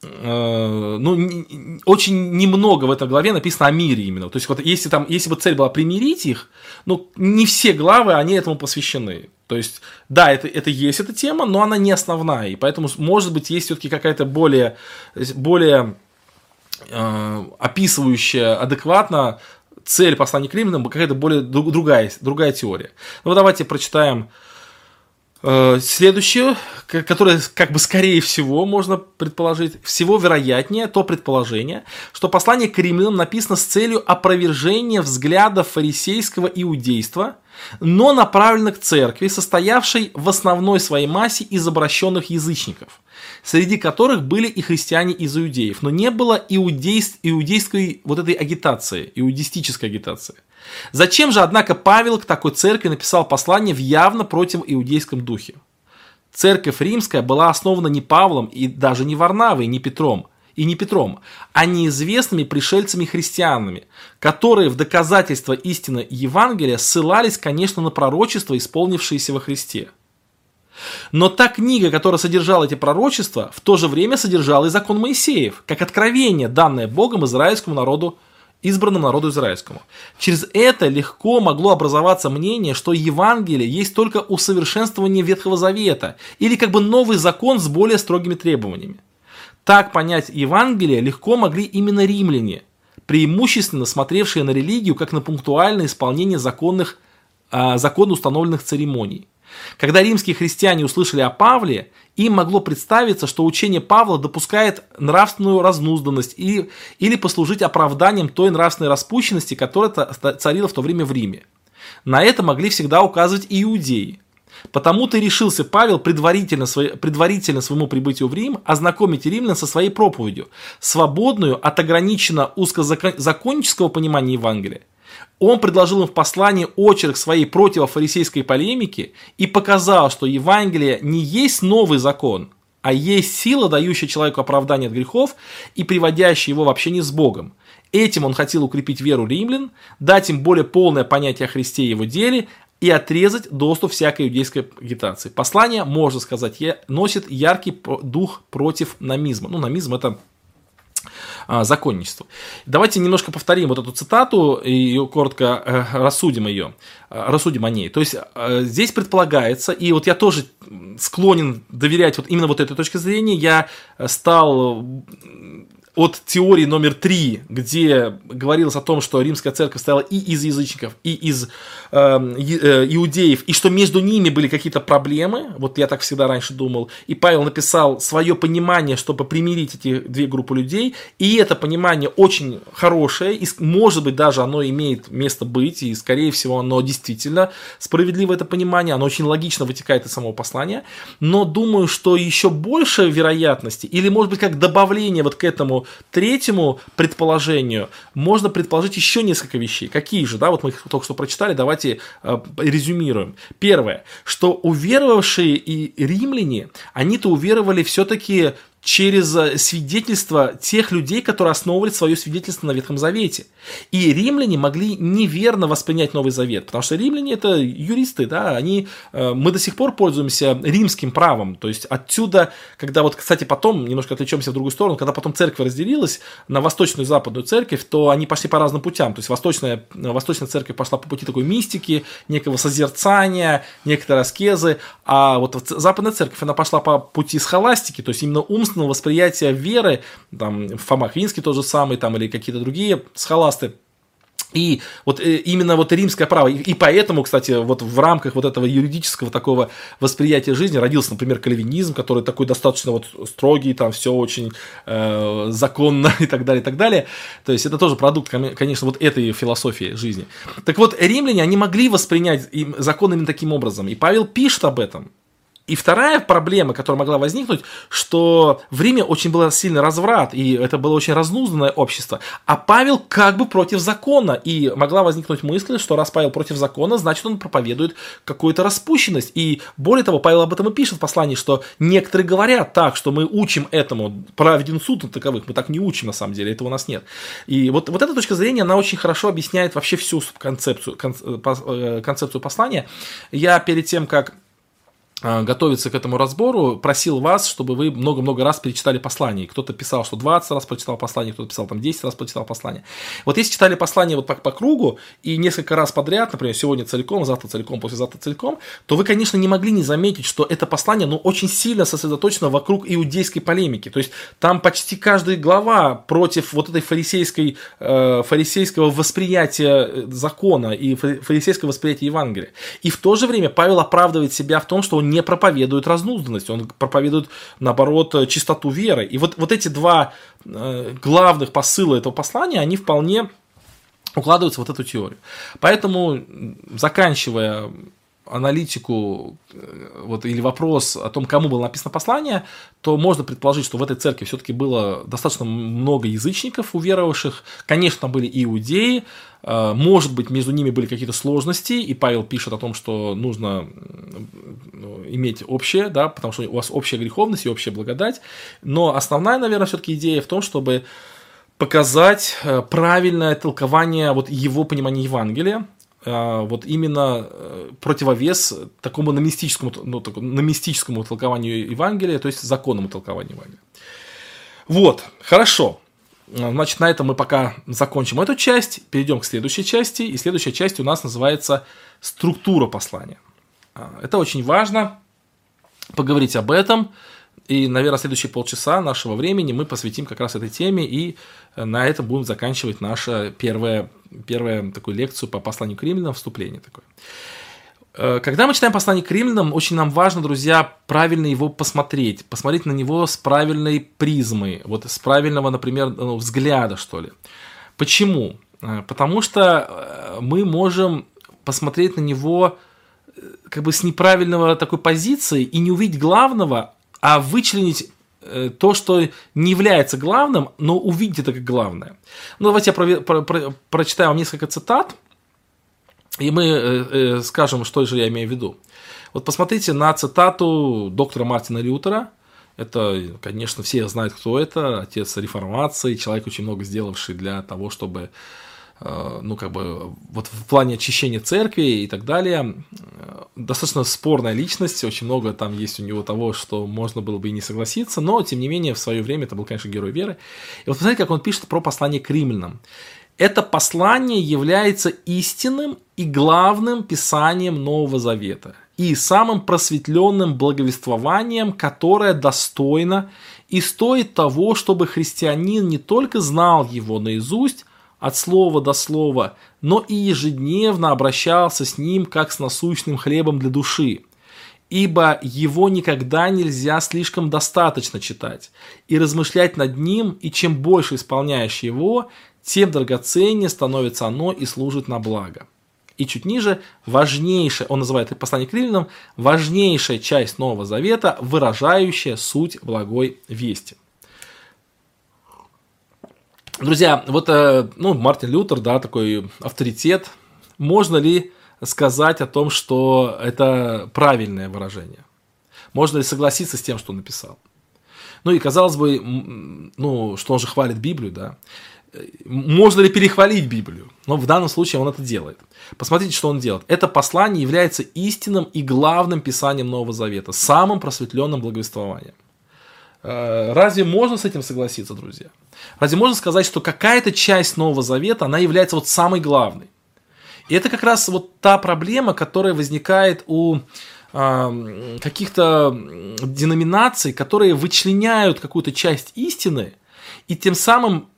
а, ну, очень немного в этой главе написано о мире именно. То есть, вот если, там, если бы цель была примирить их, ну, не все главы, они этому посвящены. То есть, да, это, это есть эта тема, но она не основная. И поэтому, может быть, есть все-таки какая-то более, более описывающая адекватно цель послания к римлянам, какая-то более другая, другая теория. Ну, давайте прочитаем э, следующую, которая, как бы скорее всего, можно предположить, всего вероятнее то предположение, что послание к римлянам написано с целью опровержения взглядов фарисейского иудейства, но направлено к церкви, состоявшей в основной своей массе из обращенных язычников – среди которых были и христиане из иудеев, но не было иудейств, иудейской вот этой агитации, иудистической агитации. Зачем же, однако, Павел к такой церкви написал послание в явно против иудейском духе? Церковь римская была основана не Павлом и даже не Варнавой, не Петром, и не Петром, а неизвестными пришельцами-христианами, которые в доказательство истины Евангелия ссылались, конечно, на пророчества, исполнившиеся во Христе – но та книга, которая содержала эти пророчества, в то же время содержала и закон Моисеев, как откровение, данное Богом израильскому народу, избранному народу израильскому. Через это легко могло образоваться мнение, что Евангелие есть только усовершенствование Ветхого Завета, или как бы новый закон с более строгими требованиями. Так понять Евангелие легко могли именно римляне, преимущественно смотревшие на религию как на пунктуальное исполнение законных, э, законно установленных церемоний. Когда римские христиане услышали о Павле, им могло представиться, что учение Павла допускает нравственную разнузданность и, или послужить оправданием той нравственной распущенности, которая царила в то время в Риме. На это могли всегда указывать и иудеи. Потому-то и решился Павел предварительно, предварительно своему прибытию в Рим ознакомить римлян со своей проповедью, свободную от ограниченно узкозаконнического понимания Евангелия. Он предложил им в послании очерк своей противофарисейской полемики и показал, что Евангелие не есть новый закон, а есть сила, дающая человеку оправдание от грехов и приводящая его в общение с Богом. Этим он хотел укрепить веру римлян, дать им более полное понятие о Христе и его деле и отрезать доступ всякой иудейской агитации. Послание, можно сказать, носит яркий дух против намизма. Ну, намизм это а, законничеству. Давайте немножко повторим вот эту цитату и коротко э, рассудим ее, э, рассудим о ней. То есть э, здесь предполагается, и вот я тоже склонен доверять вот именно вот этой точке зрения, я стал от теории номер три, где говорилось о том, что римская церковь стояла и из язычников, и из э, иудеев, и что между ними были какие-то проблемы, вот я так всегда раньше думал, и Павел написал свое понимание, чтобы примирить эти две группы людей, и это понимание очень хорошее, и может быть даже оно имеет место быть, и скорее всего оно действительно справедливо это понимание, оно очень логично вытекает из самого послания, но думаю, что еще больше вероятности, или может быть как добавление вот к этому третьему предположению можно предположить еще несколько вещей. Какие же, да, вот мы их только что прочитали, давайте э, резюмируем. Первое, что уверовавшие и римляне, они-то уверовали все-таки через э, свидетельство тех людей, которые основывали свое свидетельство на Ветхом Завете. И римляне могли неверно воспринять Новый Завет, потому что римляне это юристы, да, они, э, мы до сих пор пользуемся римским правом, то есть отсюда, когда вот, кстати, потом, немножко отвлечемся в другую сторону, когда потом церковь разделилась на восточную и западную церковь, то они пошли по разным путям, то есть восточная, восточная церковь пошла по пути такой мистики, некого созерцания, некоторой аскезы, а вот западная церковь, она пошла по пути схоластики, то есть именно умственного собственного восприятия веры, там, Фома Хвинский тот же самый, там, или какие-то другие схоласты, и вот э, именно вот римское право, и, поэтому, кстати, вот в рамках вот этого юридического такого восприятия жизни родился, например, кальвинизм, который такой достаточно вот строгий, там все очень э, законно и так далее, и так далее. То есть это тоже продукт, конечно, вот этой философии жизни. Так вот, римляне, они могли воспринять закон именно таким образом, и Павел пишет об этом. И вторая проблема, которая могла возникнуть, что в Риме очень был сильный разврат, и это было очень разнузданное общество. А Павел как бы против закона, и могла возникнуть мысль, что раз Павел против закона, значит он проповедует какую-то распущенность. И более того, Павел об этом и пишет в послании, что некоторые говорят так, что мы учим этому, праведен суд на таковых, мы так не учим на самом деле, этого у нас нет. И вот, вот эта точка зрения, она очень хорошо объясняет вообще всю концепцию, э, концепцию послания. Я перед тем, как готовиться к этому разбору, просил вас, чтобы вы много-много раз перечитали послание. Кто-то писал, что 20 раз прочитал послание, кто-то писал там 10 раз прочитал послание. Вот если читали послание вот по, по кругу и несколько раз подряд, например, сегодня целиком, завтра целиком, послезавтра целиком, то вы, конечно, не могли не заметить, что это послание, ну, очень сильно сосредоточено вокруг иудейской полемики. То есть там почти каждая глава против вот этой фарисейской, э, фарисейского восприятия э, закона и фарисейского восприятия Евангелия. И в то же время Павел оправдывает себя в том, что он не проповедует разнузданность, он проповедует, наоборот, чистоту веры. И вот, вот эти два э, главных посыла этого послания, они вполне укладываются в эту теорию. Поэтому, заканчивая аналитику э, вот, или вопрос о том, кому было написано послание, то можно предположить, что в этой церкви все-таки было достаточно много язычников уверовавших. Конечно, там были иудеи, э, может быть, между ними были какие-то сложности, и Павел пишет о том, что нужно ну, иметь общее, да, потому что у вас общая греховность и общая благодать. Но основная, наверное, все-таки идея в том, чтобы показать э, правильное толкование вот его понимания Евангелия, вот именно э, противовес такому номистическому, ну, такому номистическому толкованию Евангелия, то есть законному толкованию Евангелия. Вот, хорошо. Значит, на этом мы пока закончим эту часть, перейдем к следующей части, и следующая часть у нас называется «Структура послания». А, это очень важно, поговорить об этом, И, наверное, следующие полчаса нашего времени мы посвятим как раз этой теме, и на этом будем заканчивать нашу первую, первую такую лекцию по посланию к римлянам, вступление такое. Э, когда мы читаем послание к римлянам, очень нам важно, друзья, правильно его посмотреть, посмотреть на него с правильной призмой, вот с правильного, например, ну, взгляда, что ли. Почему? Э, потому что э, мы можем посмотреть на него как бы с неправильного такой позиции и не увидеть главного, а вычленить то, что не является главным, но увидеть это как главное. Ну, давайте я про, про, про, прочитаю вам несколько цитат и мы э, э, скажем, что же я имею в виду. Вот посмотрите на цитату доктора Мартина Лютера. Это, конечно, все знают, кто это. Отец реформации, человек, очень много сделавший для того, чтобы э, ну, как бы, вот в плане очищения церкви и так далее, э, достаточно спорная личность, очень много там есть у него того, что можно было бы и не согласиться, но, тем не менее, в свое время это был, конечно, герой веры. И вот посмотрите, как он пишет про послание к римлянам. Это послание является истинным и главным писанием Нового Завета и самым просветленным благовествованием, которое достойно и стоит того, чтобы христианин не только знал его наизусть, от слова до слова, но и ежедневно обращался с ним как с насущным хлебом для души, ибо его никогда нельзя слишком достаточно читать и размышлять над ним, и чем больше исполняешь его, тем драгоценнее становится оно и служит на благо. И чуть ниже, важнейшая, он называет это послание к римлянам, важнейшая часть Нового Завета, выражающая суть благой вести. Друзья, вот э, ну, Мартин Лютер, да, такой авторитет. Можно ли сказать о том, что это правильное выражение? Можно ли согласиться с тем, что он написал? Ну и казалось бы, ну, что он же хвалит Библию, да можно ли перехвалить Библию? Но в данном случае он это делает. Посмотрите, что он делает. Это послание является истинным и главным писанием Нового Завета, самым просветленным благовествованием. Э, разве можно с этим согласиться, друзья? Разве можно сказать, что какая-то часть Нового Завета, она является вот самой главной? И это как раз вот та проблема, которая возникает у каких-то деноминаций, которые вычленяют какую-то часть истины и тем самым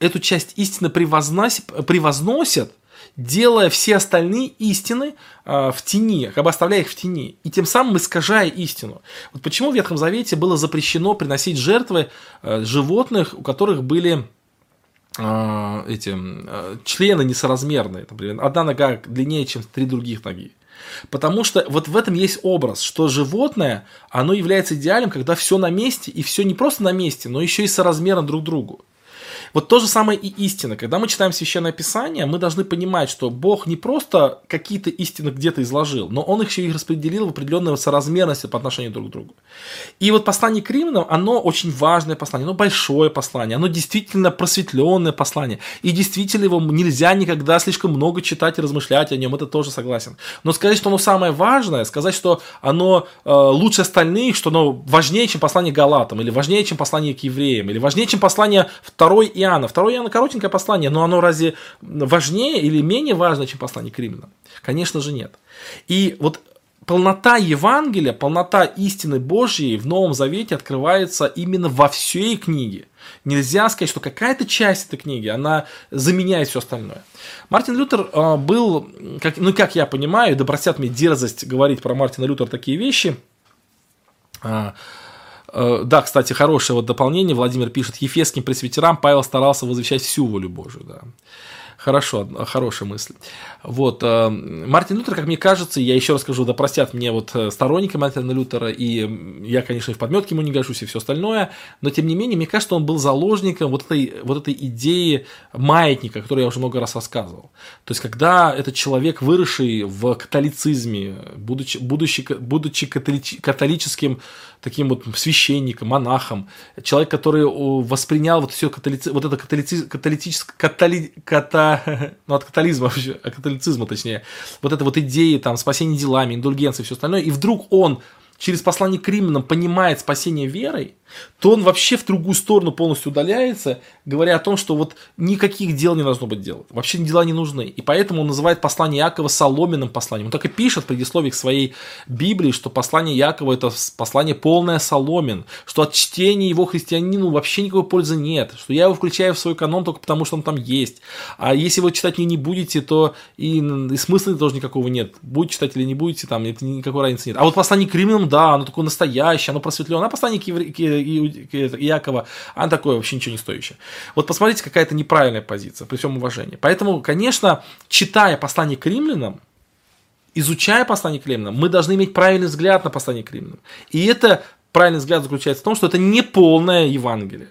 эту часть истины превозносят, делая все остальные истины э, в тени, как бы оставляя их в тени, и тем самым искажая истину. Вот почему в Ветхом Завете было запрещено приносить жертвы э, животных, у которых были э, эти э, члены несоразмерные, например, одна нога длиннее, чем три других ноги. Потому что вот в этом есть образ, что животное, оно является идеалем, когда все на месте, и все не просто на месте, но еще и соразмерно друг другу. Вот то же самое и истина. Когда мы читаем Священное Писание, мы должны понимать, что Бог не просто какие-то истины где-то изложил, но Он их еще и распределил в определенной соразмерности по отношению друг к другу. И вот послание к римлянам, оно очень важное послание, оно большое послание, оно действительно просветленное послание. И действительно его нельзя никогда слишком много читать и размышлять о нем, это тоже согласен. Но сказать, что оно самое важное, сказать, что оно э, лучше остальных, что оно важнее, чем послание Галатам, или важнее, чем послание к евреям, или важнее, чем послание второй Иоанна. Второе Иоанна коротенькое послание, но оно разве важнее или менее важно, чем послание к римлянам? Конечно же нет. И вот полнота Евангелия, полнота истины Божьей в Новом Завете открывается именно во всей книге. Нельзя сказать, что какая-то часть этой книги, она заменяет все остальное. Мартин Лютер э, был, как, ну как я понимаю, да простят мне дерзость говорить про Мартина Лютера такие вещи, Э, да, кстати, хорошее вот дополнение. Владимир пишет, ефесским пресвитерам Павел старался возвещать всю волю Божию. Да. Хорошо, хорошая мысль. Вот, э, Мартин Лютер, как мне кажется, я еще раз скажу, да простят мне вот э, сторонники Мартина Лютера, и я, конечно, и в подметке ему не гожусь, и все остальное, но тем не менее, мне кажется, он был заложником вот этой, вот этой идеи маятника, которую я уже много раз рассказывал. То есть, когда этот человек, выросший в католицизме, будучи, будучи, будучи католическим таким вот священником, монахом, человек, который воспринял вот все католици, вот это католици, католическое, католи, ката, ну от католизма вообще, от католицизма точнее, вот это вот идеи там спасения делами, индульгенции, все остальное, и вдруг он через послание к римлянам понимает спасение верой, то он вообще в другую сторону полностью удаляется, говоря о том, что вот никаких дел не должно быть делать. Вообще дела не нужны. И поэтому он называет послание Якова соломенным посланием. Он так и пишет в предисловии к своей Библии, что послание Якова это послание полное соломен, что от чтения его христианину вообще никакой пользы нет, что я его включаю в свой канон только потому, что он там есть. А если вы читать не, не будете, то и, и смысла тоже никакого нет. Будете читать или не будете, там это никакой разницы нет. А вот послание к римлянам, да, оно такое настоящее, оно просветленное. А послание. Якова, она такое вообще ничего не стоящее. Вот посмотрите, какая-то неправильная позиция, при всем уважении. Поэтому, конечно, читая послание к римлянам, изучая послание к римлянам, мы должны иметь правильный взгляд на послание к римлянам. И это правильный взгляд заключается в том, что это не полное Евангелие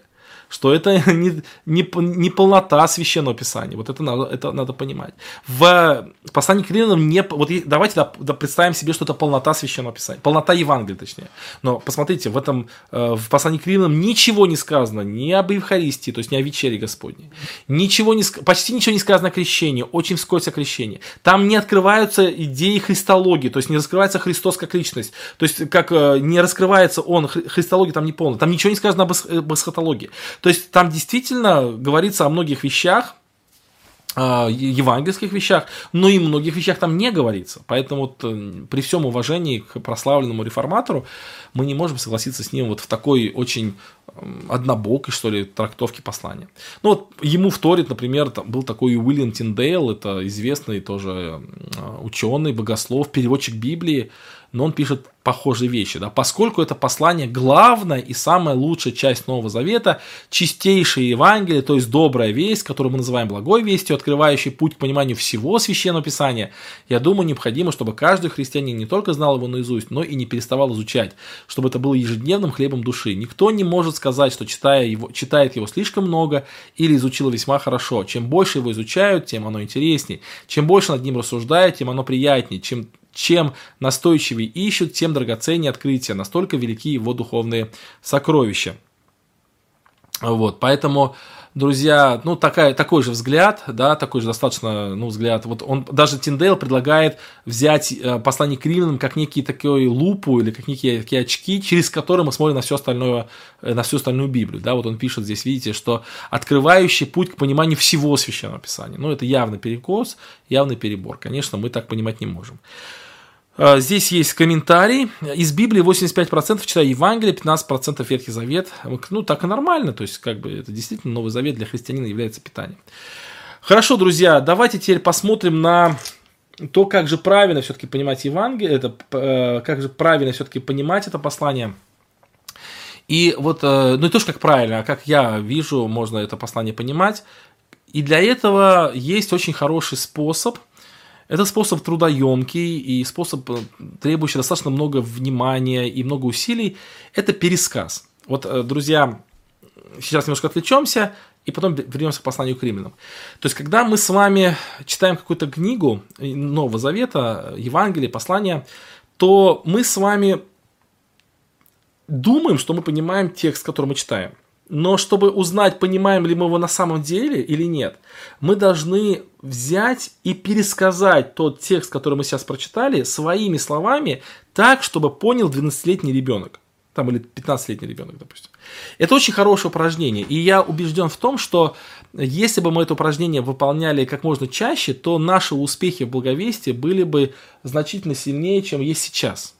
что это не, не, не полнота священного писания. Вот это надо, это надо понимать. В послании к римлянам не... Вот давайте да, да, представим себе, что это полнота священного писания. Полнота Евангелия, точнее. Но посмотрите, в этом э, в послании к римлянам ничего не сказано ни об Евхаристии, то есть ни о вечере Господней. Ничего не, почти ничего не сказано о крещении, очень вскользь о крещении. Там не открываются идеи христологии, то есть не раскрывается Христос как личность. То есть как э, не раскрывается он, христология там не полная. Там ничего не сказано об эсхатологии. То есть там действительно говорится о многих вещах, а, евангельских вещах, но и многих вещах там не говорится. Поэтому вот э, при всем уважении к прославленному реформатору мы не можем согласиться с ним вот в такой очень однобокой, что ли, трактовке послания. Ну вот ему вторит, например, там был такой Уильям Тиндейл, это известный тоже ученый, богослов, переводчик Библии, но он пишет похожие вещи, да, поскольку это послание главная и самая лучшая часть Нового Завета, чистейшее Евангелие, то есть добрая весть, которую мы называем благой вестью, открывающей путь к пониманию всего Священного Писания, я думаю, необходимо, чтобы каждый христианин не только знал его наизусть, но и не переставал изучать, чтобы это было ежедневным хлебом души. Никто не может сказать, что читая его, читает его слишком много или изучил весьма хорошо. Чем больше его изучают, тем оно интереснее. Чем больше над ним рассуждают, тем оно приятнее. Чем чем настойчивее ищут, тем драгоценнее открытия, настолько велики его духовные сокровища. Вот, поэтому, друзья, ну, такая, такой же взгляд, да, такой же достаточно, ну, взгляд, вот он, даже Тиндейл предлагает взять э, послание к римлянам как некий такой лупу или как некие такие очки, через которые мы смотрим на все остальное, э, на всю остальную Библию, да, вот он пишет здесь, видите, что открывающий путь к пониманию всего Священного Писания, ну, это явный перекос, явный перебор, конечно, мы так понимать не можем. А, здесь есть комментарий. Из Библии 85% читаю Евангелие, 15% Ветхий Завет. Ну, так и нормально. То есть, как бы, это действительно Новый Завет для христианина является питанием. Хорошо, друзья, давайте теперь посмотрим на то, как же правильно все-таки понимать Евангелие, это, э, как же правильно все-таки понимать это послание. И вот, э, ну не то, как правильно, а как я вижу, можно это послание понимать. И для этого есть очень хороший способ – это способ трудоемкий и способ, э, требующий достаточно много внимания и много усилий. Это пересказ. Вот, э, друзья, сейчас немножко отвлечемся и потом вернемся к посланию к римлянам. То есть, когда мы с вами читаем какую-то книгу Нового Завета, Евангелие, послание, то мы с вами думаем, что мы понимаем текст, который мы читаем. Но чтобы узнать, понимаем ли мы его на самом деле или нет, мы должны взять и пересказать тот текст, который мы сейчас прочитали, своими словами, так, чтобы понял 12-летний ребенок. Там или 15-летний ребенок, допустим. Это очень хорошее упражнение. И я убежден в том, что если бы мы это упражнение выполняли как можно чаще, то наши успехи в благовестии были бы значительно сильнее, чем есть сейчас.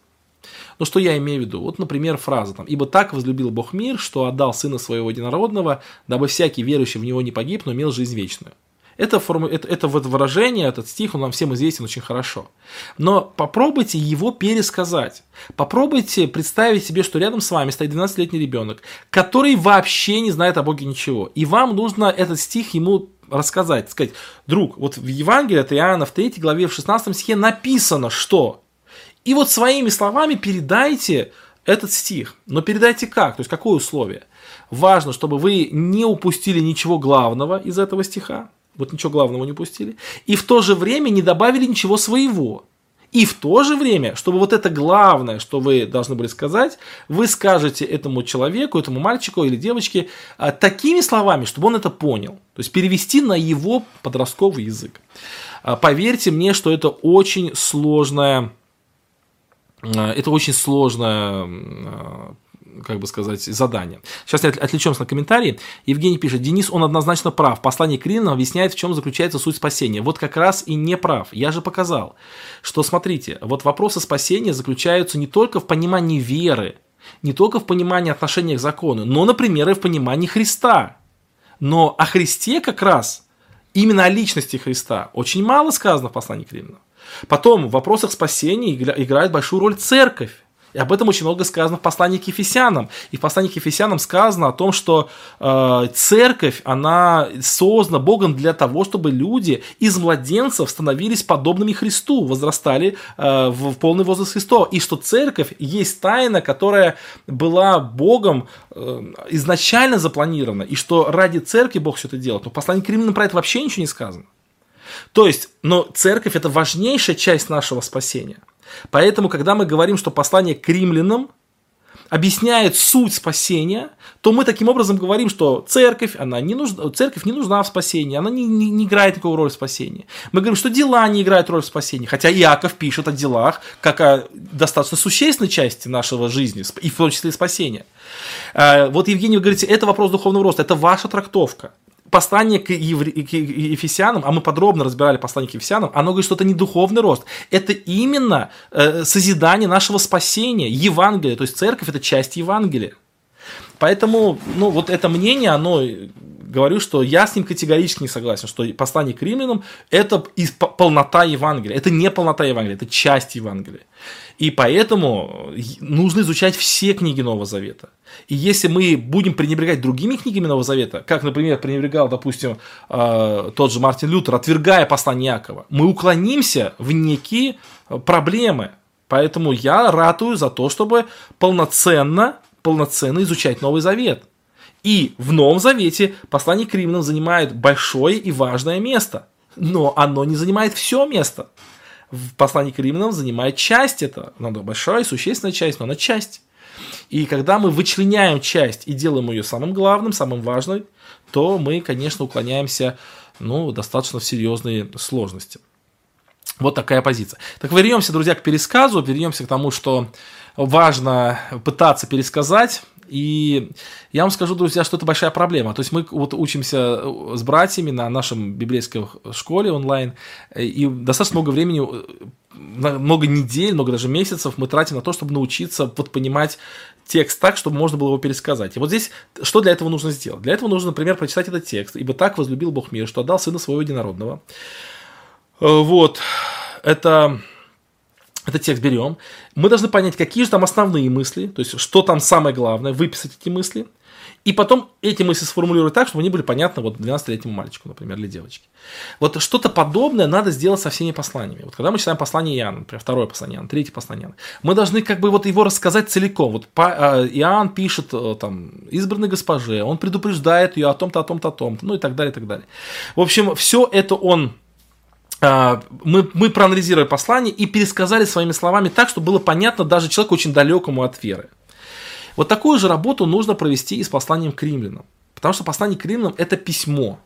Ну, что я имею в виду? Вот, например, фраза там, «Ибо так возлюбил Бог мир, что отдал Сына Своего Единородного, дабы всякий верующий в Него не погиб, но имел жизнь вечную». Это, форму, это, это вот выражение, этот стих, он нам всем известен очень хорошо. Но попробуйте его пересказать. Попробуйте представить себе, что рядом с вами стоит 12-летний ребенок, который вообще не знает о Боге ничего. И вам нужно этот стих ему рассказать, сказать, друг, вот в Евангелии от Иоанна в 3 главе в 16 стихе написано, что и вот своими словами передайте этот стих. Но передайте как? То есть какое условие? Важно, чтобы вы не упустили ничего главного из этого стиха. Вот ничего главного не упустили. И в то же время не добавили ничего своего. И в то же время, чтобы вот это главное, что вы должны были сказать, вы скажете этому человеку, этому мальчику или девочке а, такими словами, чтобы он это понял. То есть перевести на его подростковый язык. А, поверьте мне, что это очень сложная это очень сложное как бы сказать, задание. Сейчас отвлечемся на комментарии. Евгений пишет, Денис, он однозначно прав. Послание к Римлянам объясняет, в чем заключается суть спасения. Вот как раз и не прав. Я же показал, что, смотрите, вот вопросы спасения заключаются не только в понимании веры, не только в понимании отношения к закону, но, например, и в понимании Христа. Но о Христе как раз, именно о личности Христа, очень мало сказано в послании к Римлянам. Потом в вопросах спасения играет большую роль церковь. И об этом очень много сказано в послании к Ефесянам. И в послании к Ефесянам сказано о том, что э, церковь, она создана Богом для того, чтобы люди из младенцев становились подобными Христу, возрастали э, в, в полный возраст Христова. И что церковь есть тайна, которая была Богом э, изначально запланирована. И что ради церкви Бог все это делает. Но в послании к Римлянам про это вообще ничего не сказано. То есть, но церковь это важнейшая часть нашего спасения. Поэтому, когда мы говорим, что послание к римлянам объясняет суть спасения, то мы таким образом говорим, что церковь, она не нужна, церковь не нужна в спасении, она не, не, не играет никакой роли в спасении. Мы говорим, что дела не играют роль в спасении, хотя Иаков пишет о делах как о достаточно существенной части нашего жизни, и в том числе и спасения. Э, вот, Евгений, вы говорите, это вопрос духовного роста, это ваша трактовка послание к, евре... к Ефесянам, а мы подробно разбирали послание к Ефесянам, оно говорит, что это не духовный рост, это именно э, созидание нашего спасения, Евангелие, то есть церковь это часть Евангелия. Поэтому, ну, вот это мнение, оно, говорю, что я с ним категорически не согласен, что послание к римлянам – это полнота Евангелия. Это не полнота Евангелия, это часть Евангелия. И поэтому нужно изучать все книги Нового Завета. И если мы будем пренебрегать другими книгами Нового Завета, как, например, пренебрегал, допустим, э, тот же Мартин Лютер, отвергая послание Якова, мы уклонимся в некие проблемы. Поэтому я ратую за то, чтобы полноценно, полноценно изучать Новый Завет. И в Новом Завете послание к римлянам занимает большое и важное место. Но оно не занимает все место. В послании к римлянам занимает часть этого. Оно большая, существенная часть, но она часть. И когда мы вычленяем часть и делаем ее самым главным, самым важным, то мы, конечно, уклоняемся ну, достаточно в серьезные сложности. Вот такая позиция. Так вернемся, друзья, к пересказу, вернемся к тому, что важно пытаться пересказать. И я вам скажу, друзья, что это большая проблема. То есть мы вот учимся с братьями на нашем библейской школе онлайн, и достаточно много времени много недель, много даже месяцев мы тратим на то, чтобы научиться вот понимать текст так, чтобы можно было его пересказать. И вот здесь что для этого нужно сделать? Для этого нужно, например, прочитать этот текст. «Ибо так возлюбил Бог мир, что отдал Сына Своего Единородного». Э, вот. Это этот текст берем. Мы должны понять, какие же там основные мысли, то есть что там самое главное, выписать эти мысли – и потом эти мысли сформулировать так, чтобы они были понятны вот 12-летнему мальчику, например, или девочке. Вот что-то подобное надо сделать со всеми посланиями. Вот когда мы читаем послание Иоанна, например, второе послание Иоанна, третье послание Иоанна, мы должны как бы вот его рассказать целиком. Вот а, Иоанн пишет э, там избранной госпоже, он предупреждает ее о том-то, о том-то, о том-то, ну и так далее, и так далее. В общем, все это он мы, мы проанализировали послание и пересказали своими словами так, чтобы было понятно даже человеку очень далекому от веры. Вот такую же работу нужно провести и с посланием к римлянам. Потому что послание к римлянам – это письмо.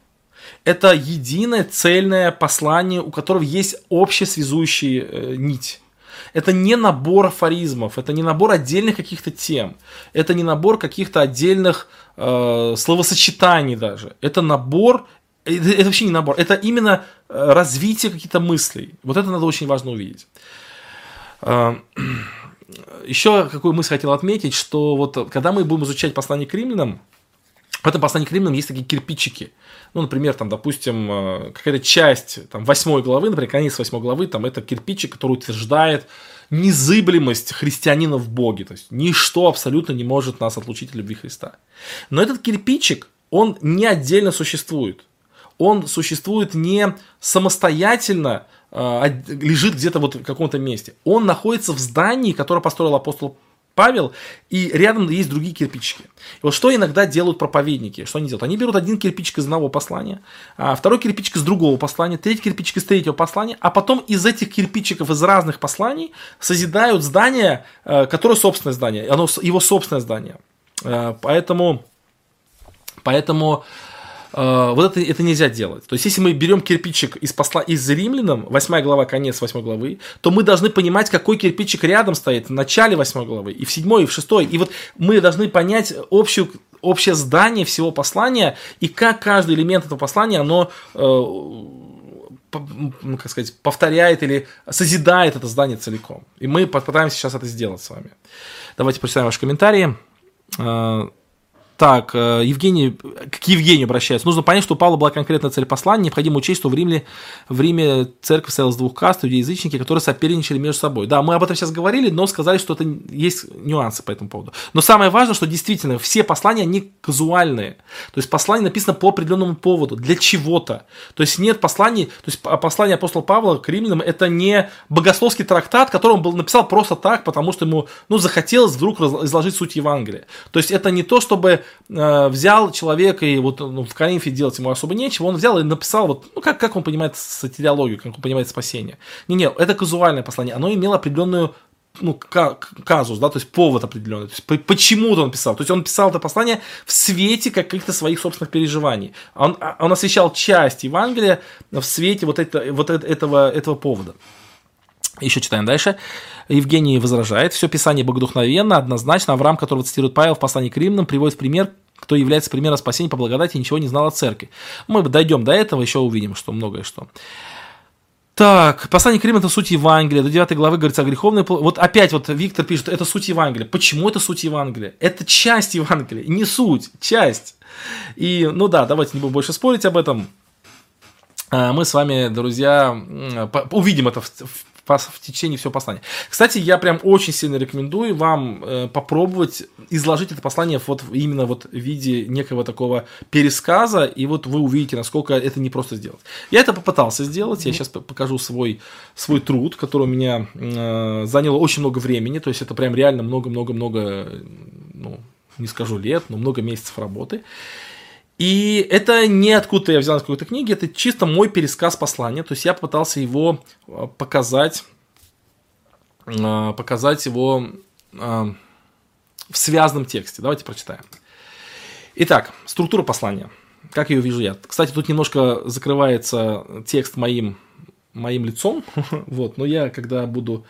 Это единое цельное послание, у которого есть общая связующая э, нить. Это не набор афоризмов, это не набор отдельных каких-то тем, это не набор каких-то отдельных э, словосочетаний даже. Это набор, это, это вообще не набор, это именно э, развитие каких-то мыслей. Вот это надо очень важно увидеть. Э, еще какую мысль хотел отметить, что вот когда мы будем изучать послание к римлянам, в этом послании к римлянам есть такие кирпичики. Ну, например, там, допустим, э, какая-то часть там, восьмой главы, например, конец восьмой главы, там это кирпичик, который утверждает незыблемость христианина в Боге. То есть ничто абсолютно не может нас отлучить от любви Христа. Но этот кирпичик, он не отдельно существует. Он существует не самостоятельно а, лежит где-то вот в каком-то месте. Он находится в здании, которое построил апостол Павел, и рядом есть другие кирпичики. И вот что иногда делают проповедники? Что они делают? Они берут один кирпичик из одного послания, а второй кирпичик из другого послания, третий кирпичик из третьего послания, а потом из этих кирпичиков из разных посланий созидают здание, которое собственное здание, оно его собственное здание. Поэтому, поэтому вот это, это нельзя делать. То есть, если мы берем кирпичик из, посла, из римлянам, 8 глава, конец 8 главы, то мы должны понимать, какой кирпичик рядом стоит в начале 8 главы, и в 7, и в 6. И вот мы должны понять общую общее здание всего послания и как каждый элемент этого послания, оно э, ну, как сказать, повторяет или созидает это здание целиком. И мы попытаемся сейчас это сделать с вами. Давайте прочитаем ваши комментарии. Так, э, Евгений, к Евгению обращается. Нужно понять, что у Павла была конкретная цель послания. Необходимо учесть, что в Риме, в Риме церковь состояла из двух каст, людей-язычники, которые соперничали между собой. Да, мы об этом сейчас говорили, но сказали, что это есть нюансы по этому поводу. Но самое важное, что действительно все послания, они казуальные. То есть послание написано по определенному поводу, для чего-то. То есть нет посланий, то есть послание апостола Павла к римлянам это не богословский трактат, который он был написал просто так, потому что ему ну, захотелось вдруг изложить суть Евангелия. То есть это не то, чтобы э, взял человека и вот ну, в Коринфе делать ему особо нечего, он взял и написал, вот, ну, как, как он понимает сатириологию, как он понимает спасение. Не-не, это казуальное послание, оно имело определенную ну, казус, да, то есть повод определенный, то есть почему-то он писал, то есть он писал это послание в свете каких-то своих собственных переживаний, он, а, он освещал часть Евангелия в свете вот, это, вот этого, этого повода. Еще читаем дальше. Евгений возражает. Все Писание богодухновенно, однозначно. Авраам, которого цитирует Павел в послании к римлянам, приводит пример, кто является примером спасения по благодати ничего не знал о церкви. Мы дойдем до этого, еще увидим, что многое что. Так, послание к Римлянам – это суть Евангелия. До 9 главы говорится о греховной... Вот опять вот Виктор пишет, это суть Евангелия. Почему это суть Евангелия? Это часть Евангелия, не суть, часть. И, ну да, давайте не будем больше спорить об этом. А, мы с вами, друзья, увидим это в, в течение всего послания. Кстати, я прям очень сильно рекомендую вам э, попробовать изложить это послание вот именно вот в виде некого такого пересказа, и вот вы увидите, насколько это не просто сделать. Я это попытался сделать, я сейчас покажу свой, свой труд, который у меня э, занял очень много времени, то есть это прям реально много-много-много, ну, не скажу лет, но много месяцев работы. И это не откуда я взял из какой-то книги, это чисто мой пересказ послания. То есть я попытался его э, показать, э, показать его э, в связанном тексте. Давайте прочитаем. Итак, структура послания. Как ее вижу я? Кстати, тут немножко закрывается текст моим, моим лицом. вот, но я, когда буду,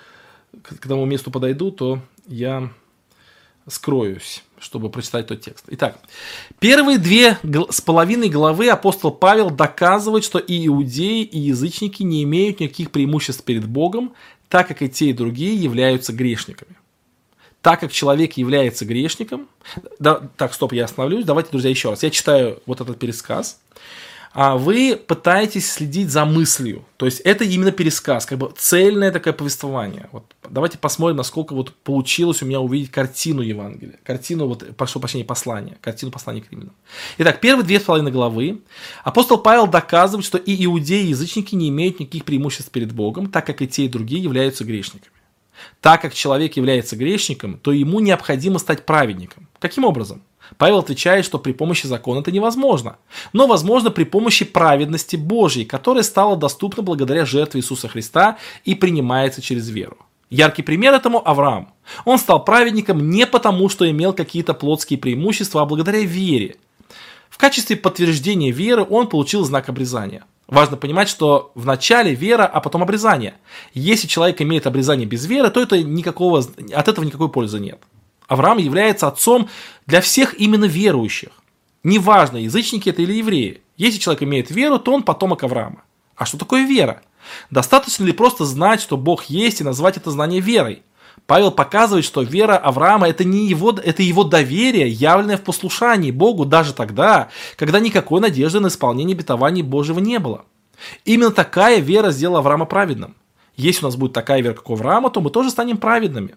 к тому месту подойду, то я скроюсь чтобы прочитать тот текст. Итак, первые две с половиной главы апостол Павел доказывает, что и иудеи, и язычники не имеют никаких преимуществ перед Богом, так как и те, и другие являются грешниками. Так как человек является грешником... Да, так, стоп, я остановлюсь. Давайте, друзья, еще раз. Я читаю вот этот пересказ вы пытаетесь следить за мыслью. То есть это именно пересказ, как бы цельное такое повествование. Вот давайте посмотрим, насколько вот получилось у меня увидеть картину Евангелия. Картину, вот, прошу прощения, послания. Картину послания к римлянам. Итак, первые две с половиной главы. Апостол Павел доказывает, что и иудеи, и язычники не имеют никаких преимуществ перед Богом, так как и те, и другие являются грешниками. Так как человек является грешником, то ему необходимо стать праведником. Каким образом? Павел отвечает, что при помощи закона это невозможно, но возможно при помощи праведности Божьей, которая стала доступна благодаря жертве Иисуса Христа и принимается через веру. Яркий пример этому Авраам. Он стал праведником не потому, что имел какие-то плотские преимущества, а благодаря вере. В качестве подтверждения веры он получил знак обрезания. Важно понимать, что в начале вера, а потом обрезание. Если человек имеет обрезание без веры, то это никакого, от этого никакой пользы нет. Авраам является отцом для всех именно верующих. Неважно, язычники это или евреи. Если человек имеет веру, то он потомок Авраама. А что такое вера? Достаточно ли просто знать, что Бог есть, и назвать это знание верой? Павел показывает, что вера Авраама это не его, это его доверие, явленное в послушании Богу даже тогда, когда никакой надежды на исполнение обетований Божьего не было. Именно такая вера сделала Авраама праведным. Если у нас будет такая вера, как у Авраама, то мы тоже станем праведными.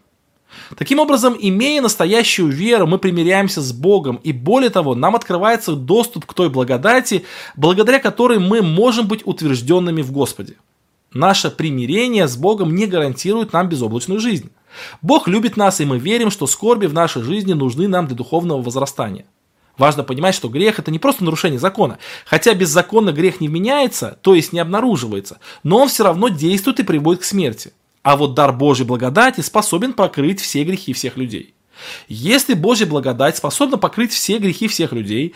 Таким образом, имея настоящую веру, мы примиряемся с Богом, и более того, нам открывается доступ к той благодати, благодаря которой мы можем быть утвержденными в Господе. Наше примирение с Богом не гарантирует нам безоблачную жизнь. Бог любит нас, и мы верим, что скорби в нашей жизни нужны нам для духовного возрастания. Важно понимать, что грех – это не просто нарушение закона. Хотя беззаконно грех не меняется, то есть не обнаруживается, но он все равно действует и приводит к смерти. А вот дар Божьей благодати способен покрыть все грехи всех людей. Если Божья благодать способна покрыть все грехи всех людей,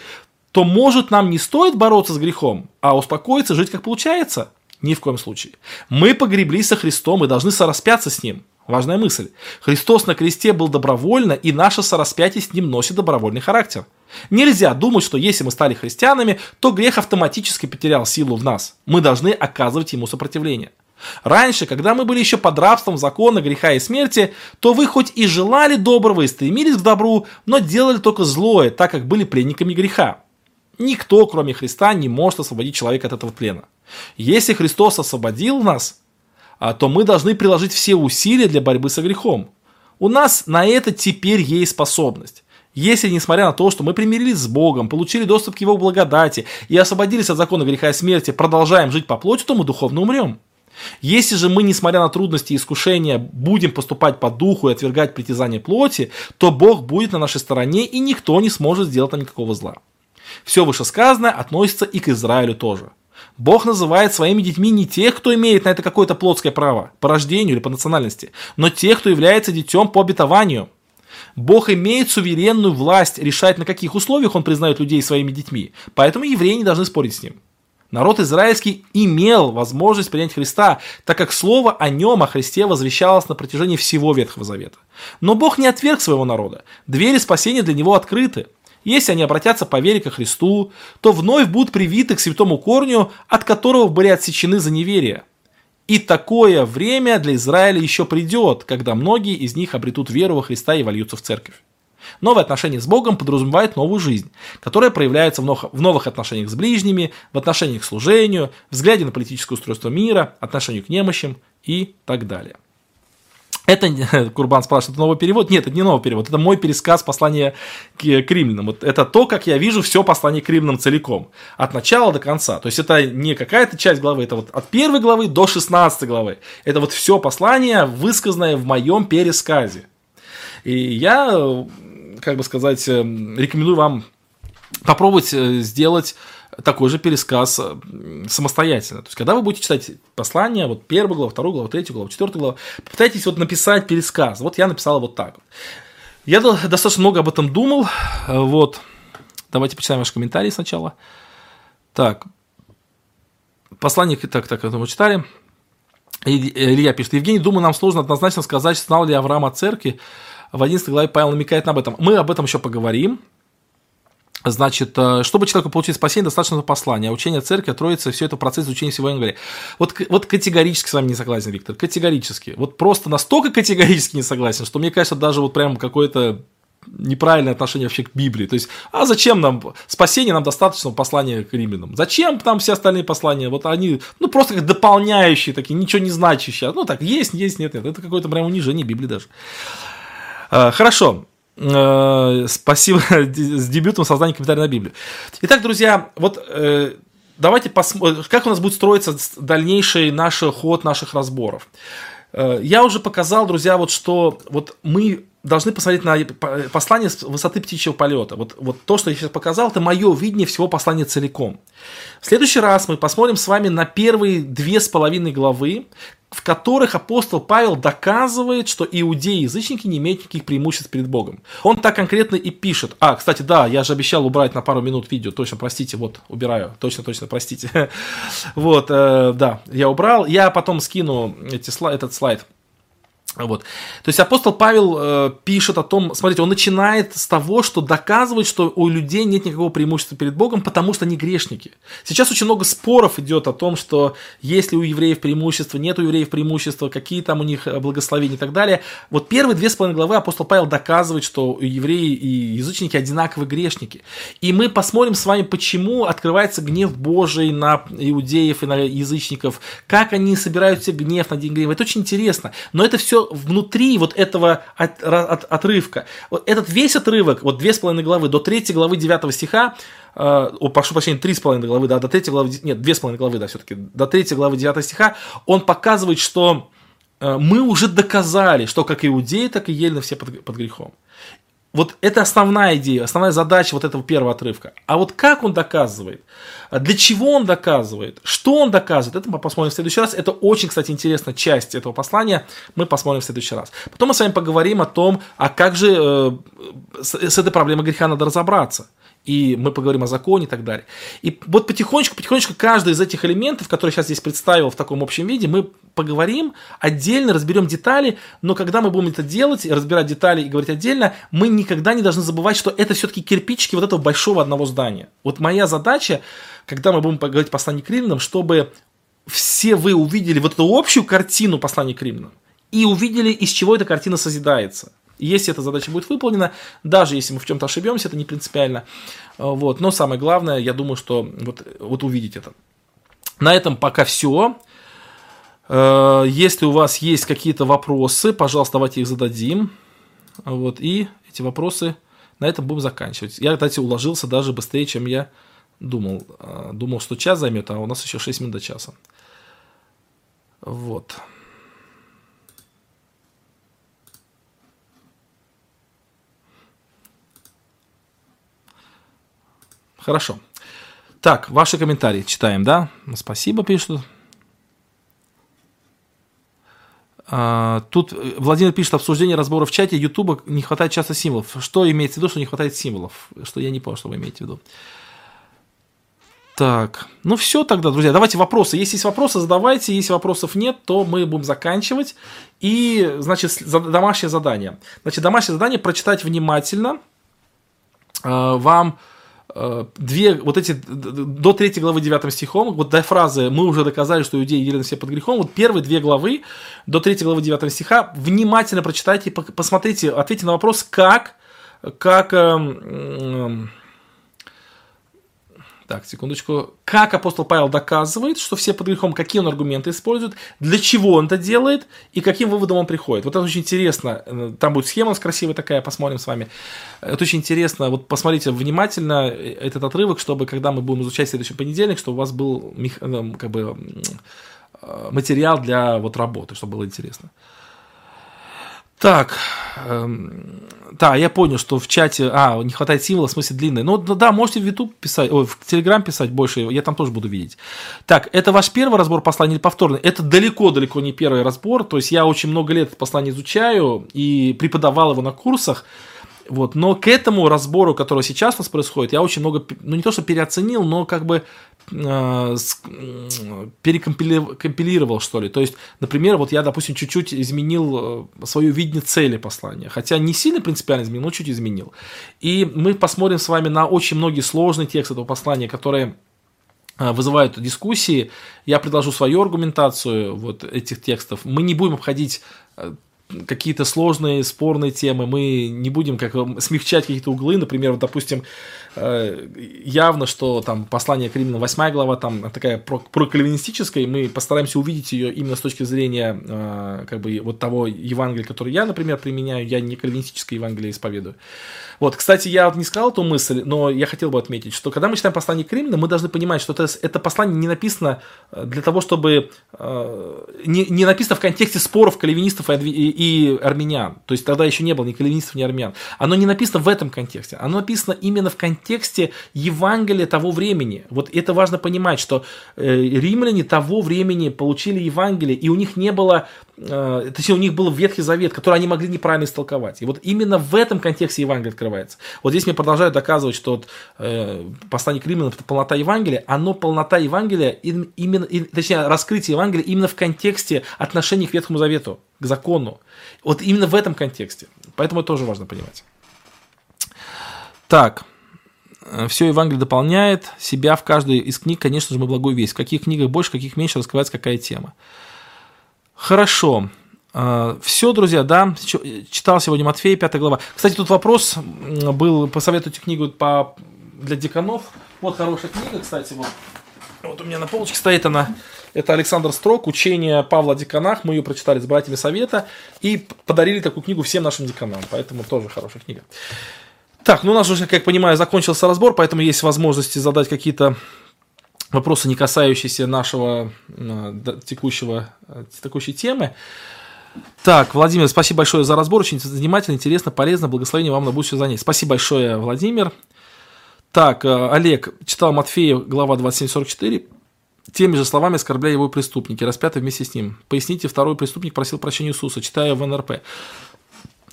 то, может, нам не стоит бороться с грехом, а успокоиться, жить как получается? Ни в коем случае. Мы погребли со Христом и должны сораспяться с Ним. Важная мысль. Христос на кресте был добровольно, и наше сораспятие с Ним носит добровольный характер. Нельзя думать, что если мы стали христианами, то грех автоматически потерял силу в нас. Мы должны оказывать ему сопротивление. Раньше, когда мы были еще под рабством закона, греха и смерти, то вы хоть и желали доброго и стремились к добру, но делали только злое, так как были пленниками греха. Никто, кроме Христа, не может освободить человека от этого плена. Если Христос освободил нас, а, то мы должны приложить все усилия для борьбы со грехом. У нас на это теперь есть способность. Если, несмотря на то, что мы примирились с Богом, получили доступ к Его благодати и освободились от закона греха и смерти, продолжаем жить по плоти, то мы духовно умрем. Если же мы, несмотря на трудности и искушения, будем поступать по духу и отвергать притязания плоти, то Бог будет на нашей стороне, и никто не сможет сделать нам никакого зла. Все вышесказанное относится и к Израилю тоже. Бог называет своими детьми не тех, кто имеет на это какое-то плотское право, по рождению или по национальности, но тех, кто является детем по обетованию. Бог имеет суверенную власть решать, на каких условиях он признает людей своими детьми, поэтому евреи не должны спорить с ним. Народ израильский имел возможность принять Христа, так как слово о нем, о Христе, возвещалось на протяжении всего Ветхого Завета. Но Бог не отверг своего народа. Двери спасения для него открыты. Если они обратятся по вере ко Христу, то вновь будут привиты к святому корню, от которого были отсечены за неверие. И такое время для Израиля еще придет, когда многие из них обретут веру во Христа и вольются в церковь. Новые отношения с Богом подразумевают новую жизнь, которая проявляется в новых отношениях с ближними, в отношениях к служению, взгляде на политическое устройство мира, отношению к немощам и так далее. Это, Курбан спрашивает, это новый перевод? Нет, это не новый перевод, это мой пересказ послания к, к римлянам. Вот это то, как я вижу все послание к римлянам целиком, от начала до конца. То есть это не какая-то часть главы, это вот от первой главы до 16 главы. Это вот все послание, высказанное в моем пересказе. И я как бы сказать, э, рекомендую вам попробовать э, сделать такой же пересказ э, самостоятельно. То есть, когда вы будете читать послание, вот первую главу, вторую главу, третью главу, четвертую главу, попытайтесь вот написать пересказ. Вот я написал вот так. Я достаточно много об этом думал. Вот. Давайте почитаем ваши комментарии сначала. Так. Послание, так, так, это мы читали. Илья пишет, Евгений, думаю, нам сложно однозначно сказать, знал ли Авраам о церкви, в 11 главе Павел намекает на об этом. Мы об этом еще поговорим. Значит, э, чтобы человеку получить спасение, достаточно послания. Учение церкви, Троицы, все это процесс изучения всего Евангелия. Вот, вот категорически с вами не согласен, Виктор. Категорически. Вот просто настолько категорически не согласен, что мне кажется, даже вот прям какое-то неправильное отношение вообще к Библии. То есть, а зачем нам спасение, нам достаточно послания к римлянам? Зачем там все остальные послания? Вот они, ну, просто как дополняющие такие, ничего не значащие. Ну, так, есть, есть, нет, нет. Это какое-то прям унижение Библии даже. Э, хорошо. Э, спасибо с дебютом создания комментария на Библию. Итак, друзья, вот э, давайте посмотрим, как у нас будет строиться дальнейший наш ход наших разборов. Я уже показал, друзья, вот что вот мы должны посмотреть на послание с высоты птичьего полета. Вот, вот то, что я сейчас показал, это мое видение всего послания целиком. В следующий раз мы посмотрим с вами на первые две с половиной главы, в которых апостол Павел доказывает, что иудеи и язычники не имеют никаких преимуществ перед Богом. Он так конкретно и пишет. А, кстати, да, я же обещал убрать на пару минут видео. Точно, простите, вот, убираю. Точно, точно, простите. Вот, э, да, я убрал. Я потом скину эти, этот слайд вот. То есть апостол Павел э, пишет о том, смотрите, он начинает с того, что доказывает, что у людей нет никакого преимущества перед Богом, потому что они грешники. Сейчас очень много споров идет о том, что есть ли у евреев преимущество, нет у евреев преимущества, какие там у них э, благословения и так далее. Вот первые две с половиной главы апостол Павел доказывает, что евреи и язычники одинаковые грешники. И мы посмотрим с вами, почему открывается гнев Божий на иудеев и на язычников, как они собирают себе гнев на день гнева. Это очень интересно. Но это все внутри вот этого от, от, отрывка. Вот этот весь отрывок, вот две с половиной главы до третьей главы девятого стиха, э, о, прошу прощения, три с половиной главы, да, до третьей главы, нет, две с половиной главы, да, все-таки, до третьей главы девятого стиха, он показывает, что э, мы уже доказали, что как иудеи, так и елено все под, под грехом. Вот это основная идея, основная задача вот этого первого отрывка. А вот как он доказывает, для чего он доказывает, что он доказывает, это мы посмотрим в следующий раз. Это очень, кстати, интересная часть этого послания, мы посмотрим в следующий раз. Потом мы с вами поговорим о том, а как же э, с, с этой проблемой греха надо разобраться. И мы поговорим о законе и так далее. И вот потихонечку, потихонечку каждый из этих элементов, которые сейчас здесь представил в таком общем виде, мы поговорим отдельно, разберем детали, но когда мы будем это делать, разбирать детали и говорить отдельно, мы никогда не должны забывать, что это все-таки кирпичики вот этого большого одного здания. Вот моя задача, когда мы будем говорить послание к римлянам, чтобы все вы увидели вот эту общую картину послания к римлянам и увидели, из чего эта картина созидается. Если эта задача будет выполнена, даже если мы в чем-то ошибемся, это не принципиально. Вот. Но самое главное, я думаю, что вот, вот увидеть это. На этом пока все. Э, если у вас есть какие-то вопросы, пожалуйста, давайте их зададим. Вот, и эти вопросы на этом будем заканчивать. Я, кстати, уложился даже быстрее, чем я думал. Э, думал, что час займет, а у нас еще 6 минут до часа. Вот. Хорошо. Так, ваши комментарии читаем, да? Спасибо, пишут. А, тут Владимир пишет обсуждение разбора в чате Ютуба не хватает часто символов. Что имеется в виду, что не хватает символов? Что я не понял, что вы имеете в виду. Так, ну все тогда, друзья, давайте вопросы. Если есть вопросы, задавайте. Если вопросов нет, то мы будем заканчивать. И, значит, домашнее задание. Значит, домашнее задание прочитать внимательно. А, вам Э, две, вот эти, до третьей главы 9 стихом, вот до фразы «мы уже доказали, что иудеи делали все под грехом», вот первые две главы, до третьей главы 9 стиха, внимательно прочитайте, посмотрите, ответьте на вопрос, как, как, э, так, секундочку. Как апостол Павел доказывает, что все под грехом, какие он аргументы использует, для чего он это делает и каким выводом он приходит. Вот это очень интересно. Там будет схема у нас красивая такая, посмотрим с вами. Это очень интересно. Вот посмотрите внимательно этот отрывок, чтобы когда мы будем изучать следующий понедельник, чтобы у вас был ну, как бы материал для вот работы, чтобы было интересно. Так, эм, да, я понял, что в чате, а, не хватает символа, в смысле длинный. Ну, да, можете в YouTube писать, ой, в Telegram писать больше, я там тоже буду видеть. Так, это ваш первый разбор послания или повторный? Это далеко-далеко не первый разбор, то есть я очень много лет это послание изучаю и преподавал его на курсах. Вот. Но к этому разбору, который сейчас у нас происходит, я очень много, ну не то что переоценил, но как бы э, перекомпилировал, что ли. То есть, например, вот я, допустим, чуть-чуть изменил э, свое видение цели послания. Хотя не сильно принципиально изменил, но чуть изменил. И мы посмотрим с вами на очень многие сложные тексты этого послания, которые э, вызывают дискуссии. Я предложу свою аргументацию вот этих текстов. Мы не будем обходить э, какие-то сложные, спорные темы, мы не будем как смягчать какие-то углы, например, вот, допустим, э, явно, что там послание к Римлянам, 8 глава, там такая прокальвинистическая, мы постараемся увидеть ее именно с точки зрения э, как бы вот того Евангелия, которое я, например, применяю, я не кальвинистическое Евангелие исповедую. Вот, кстати, я вот не сказал эту мысль, но я хотел бы отметить, что когда мы читаем послание к Римлянам, мы должны понимать, что это, это послание не написано э, для того, чтобы... Не, не написано в контексте споров кальвинистов и, и армян. То есть тогда еще не было ни кальвинистов, ни армян. Оно не написано в этом контексте. Оно написано именно в контексте Евангелия того времени. Вот это важно понимать, что э, римляне того времени получили Евангелие, и у них не было, точнее, у них был Ветхий Завет, который они могли неправильно истолковать. И вот именно в этом контексте Евангелие открывается. Вот здесь мне продолжают доказывать, что вот, э, послание к римлянам это полнота Евангелия, оно полнота Евангелия, именно, точнее, раскрытие Евангелия именно в контексте отношений к Ветхому Завету к закону. Вот именно в этом контексте. Поэтому это тоже важно понимать. Так. Все Евангелие дополняет себя в каждой из книг, конечно же, мы благую весть. В каких книгах больше, в каких меньше раскрывается какая тема. Хорошо. А, Все, друзья, да, читал сегодня Матфея, 5 глава. Кстати, тут вопрос был, посоветуйте книгу по, для деканов. Вот хорошая книга, кстати, вот. Вот у меня на полочке стоит она. Это Александр Строк, учение Павла о деканах. Мы ее прочитали с братьями Совета и подарили такую книгу всем нашим деканам. Поэтому тоже хорошая книга. Так, ну у нас уже, как я понимаю, закончился разбор, поэтому есть возможности задать какие-то вопросы, не касающиеся нашего текущего, э, текущей темы. Так, Владимир, спасибо большое за разбор. Очень занимательно, интересно, полезно. Благословение вам на будущее занятие. Спасибо большое, Владимир. Так, э, Олег читал Матфея, глава 27-44. Теми же словами оскорбляя его преступники, распяты вместе с ним. Поясните, второй преступник просил прощения Иисуса, читая в НРП.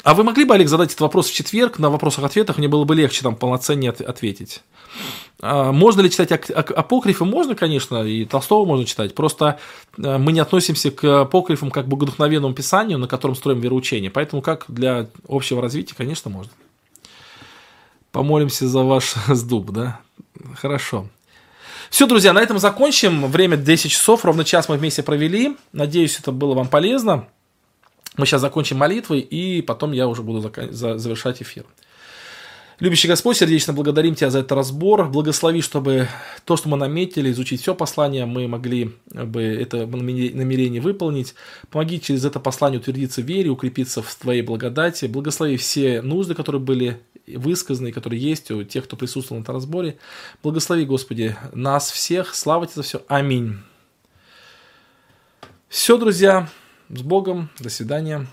А вы могли бы, Олег, задать этот вопрос в четверг на вопросах-ответах? Мне было бы легче там полноценнее ответить. А, можно ли читать апокрифы? Можно, конечно, и Толстого можно читать. Просто э, мы не относимся к апокрифам как к богодухновенному писанию, на котором строим вероучение. Поэтому как для общего развития, конечно, можно. Помолимся за ваш сдуб, да? Хорошо. Все, друзья, на этом закончим. Время 10 часов, ровно час мы вместе провели. Надеюсь, это было вам полезно. Мы сейчас закончим молитвой, и потом я уже буду завершать эфир. Любящий Господь, сердечно благодарим Тебя за этот разбор. Благослови, чтобы то, что мы наметили, изучить все послание, мы могли бы это намерение выполнить. Помоги через это послание утвердиться в вере, укрепиться в Твоей благодати. Благослови все нужды, которые были высказаны, которые есть у тех, кто присутствовал на этом разборе. Благослови, Господи, нас всех. Слава Тебе за все. Аминь. Все, друзья. С Богом. До свидания.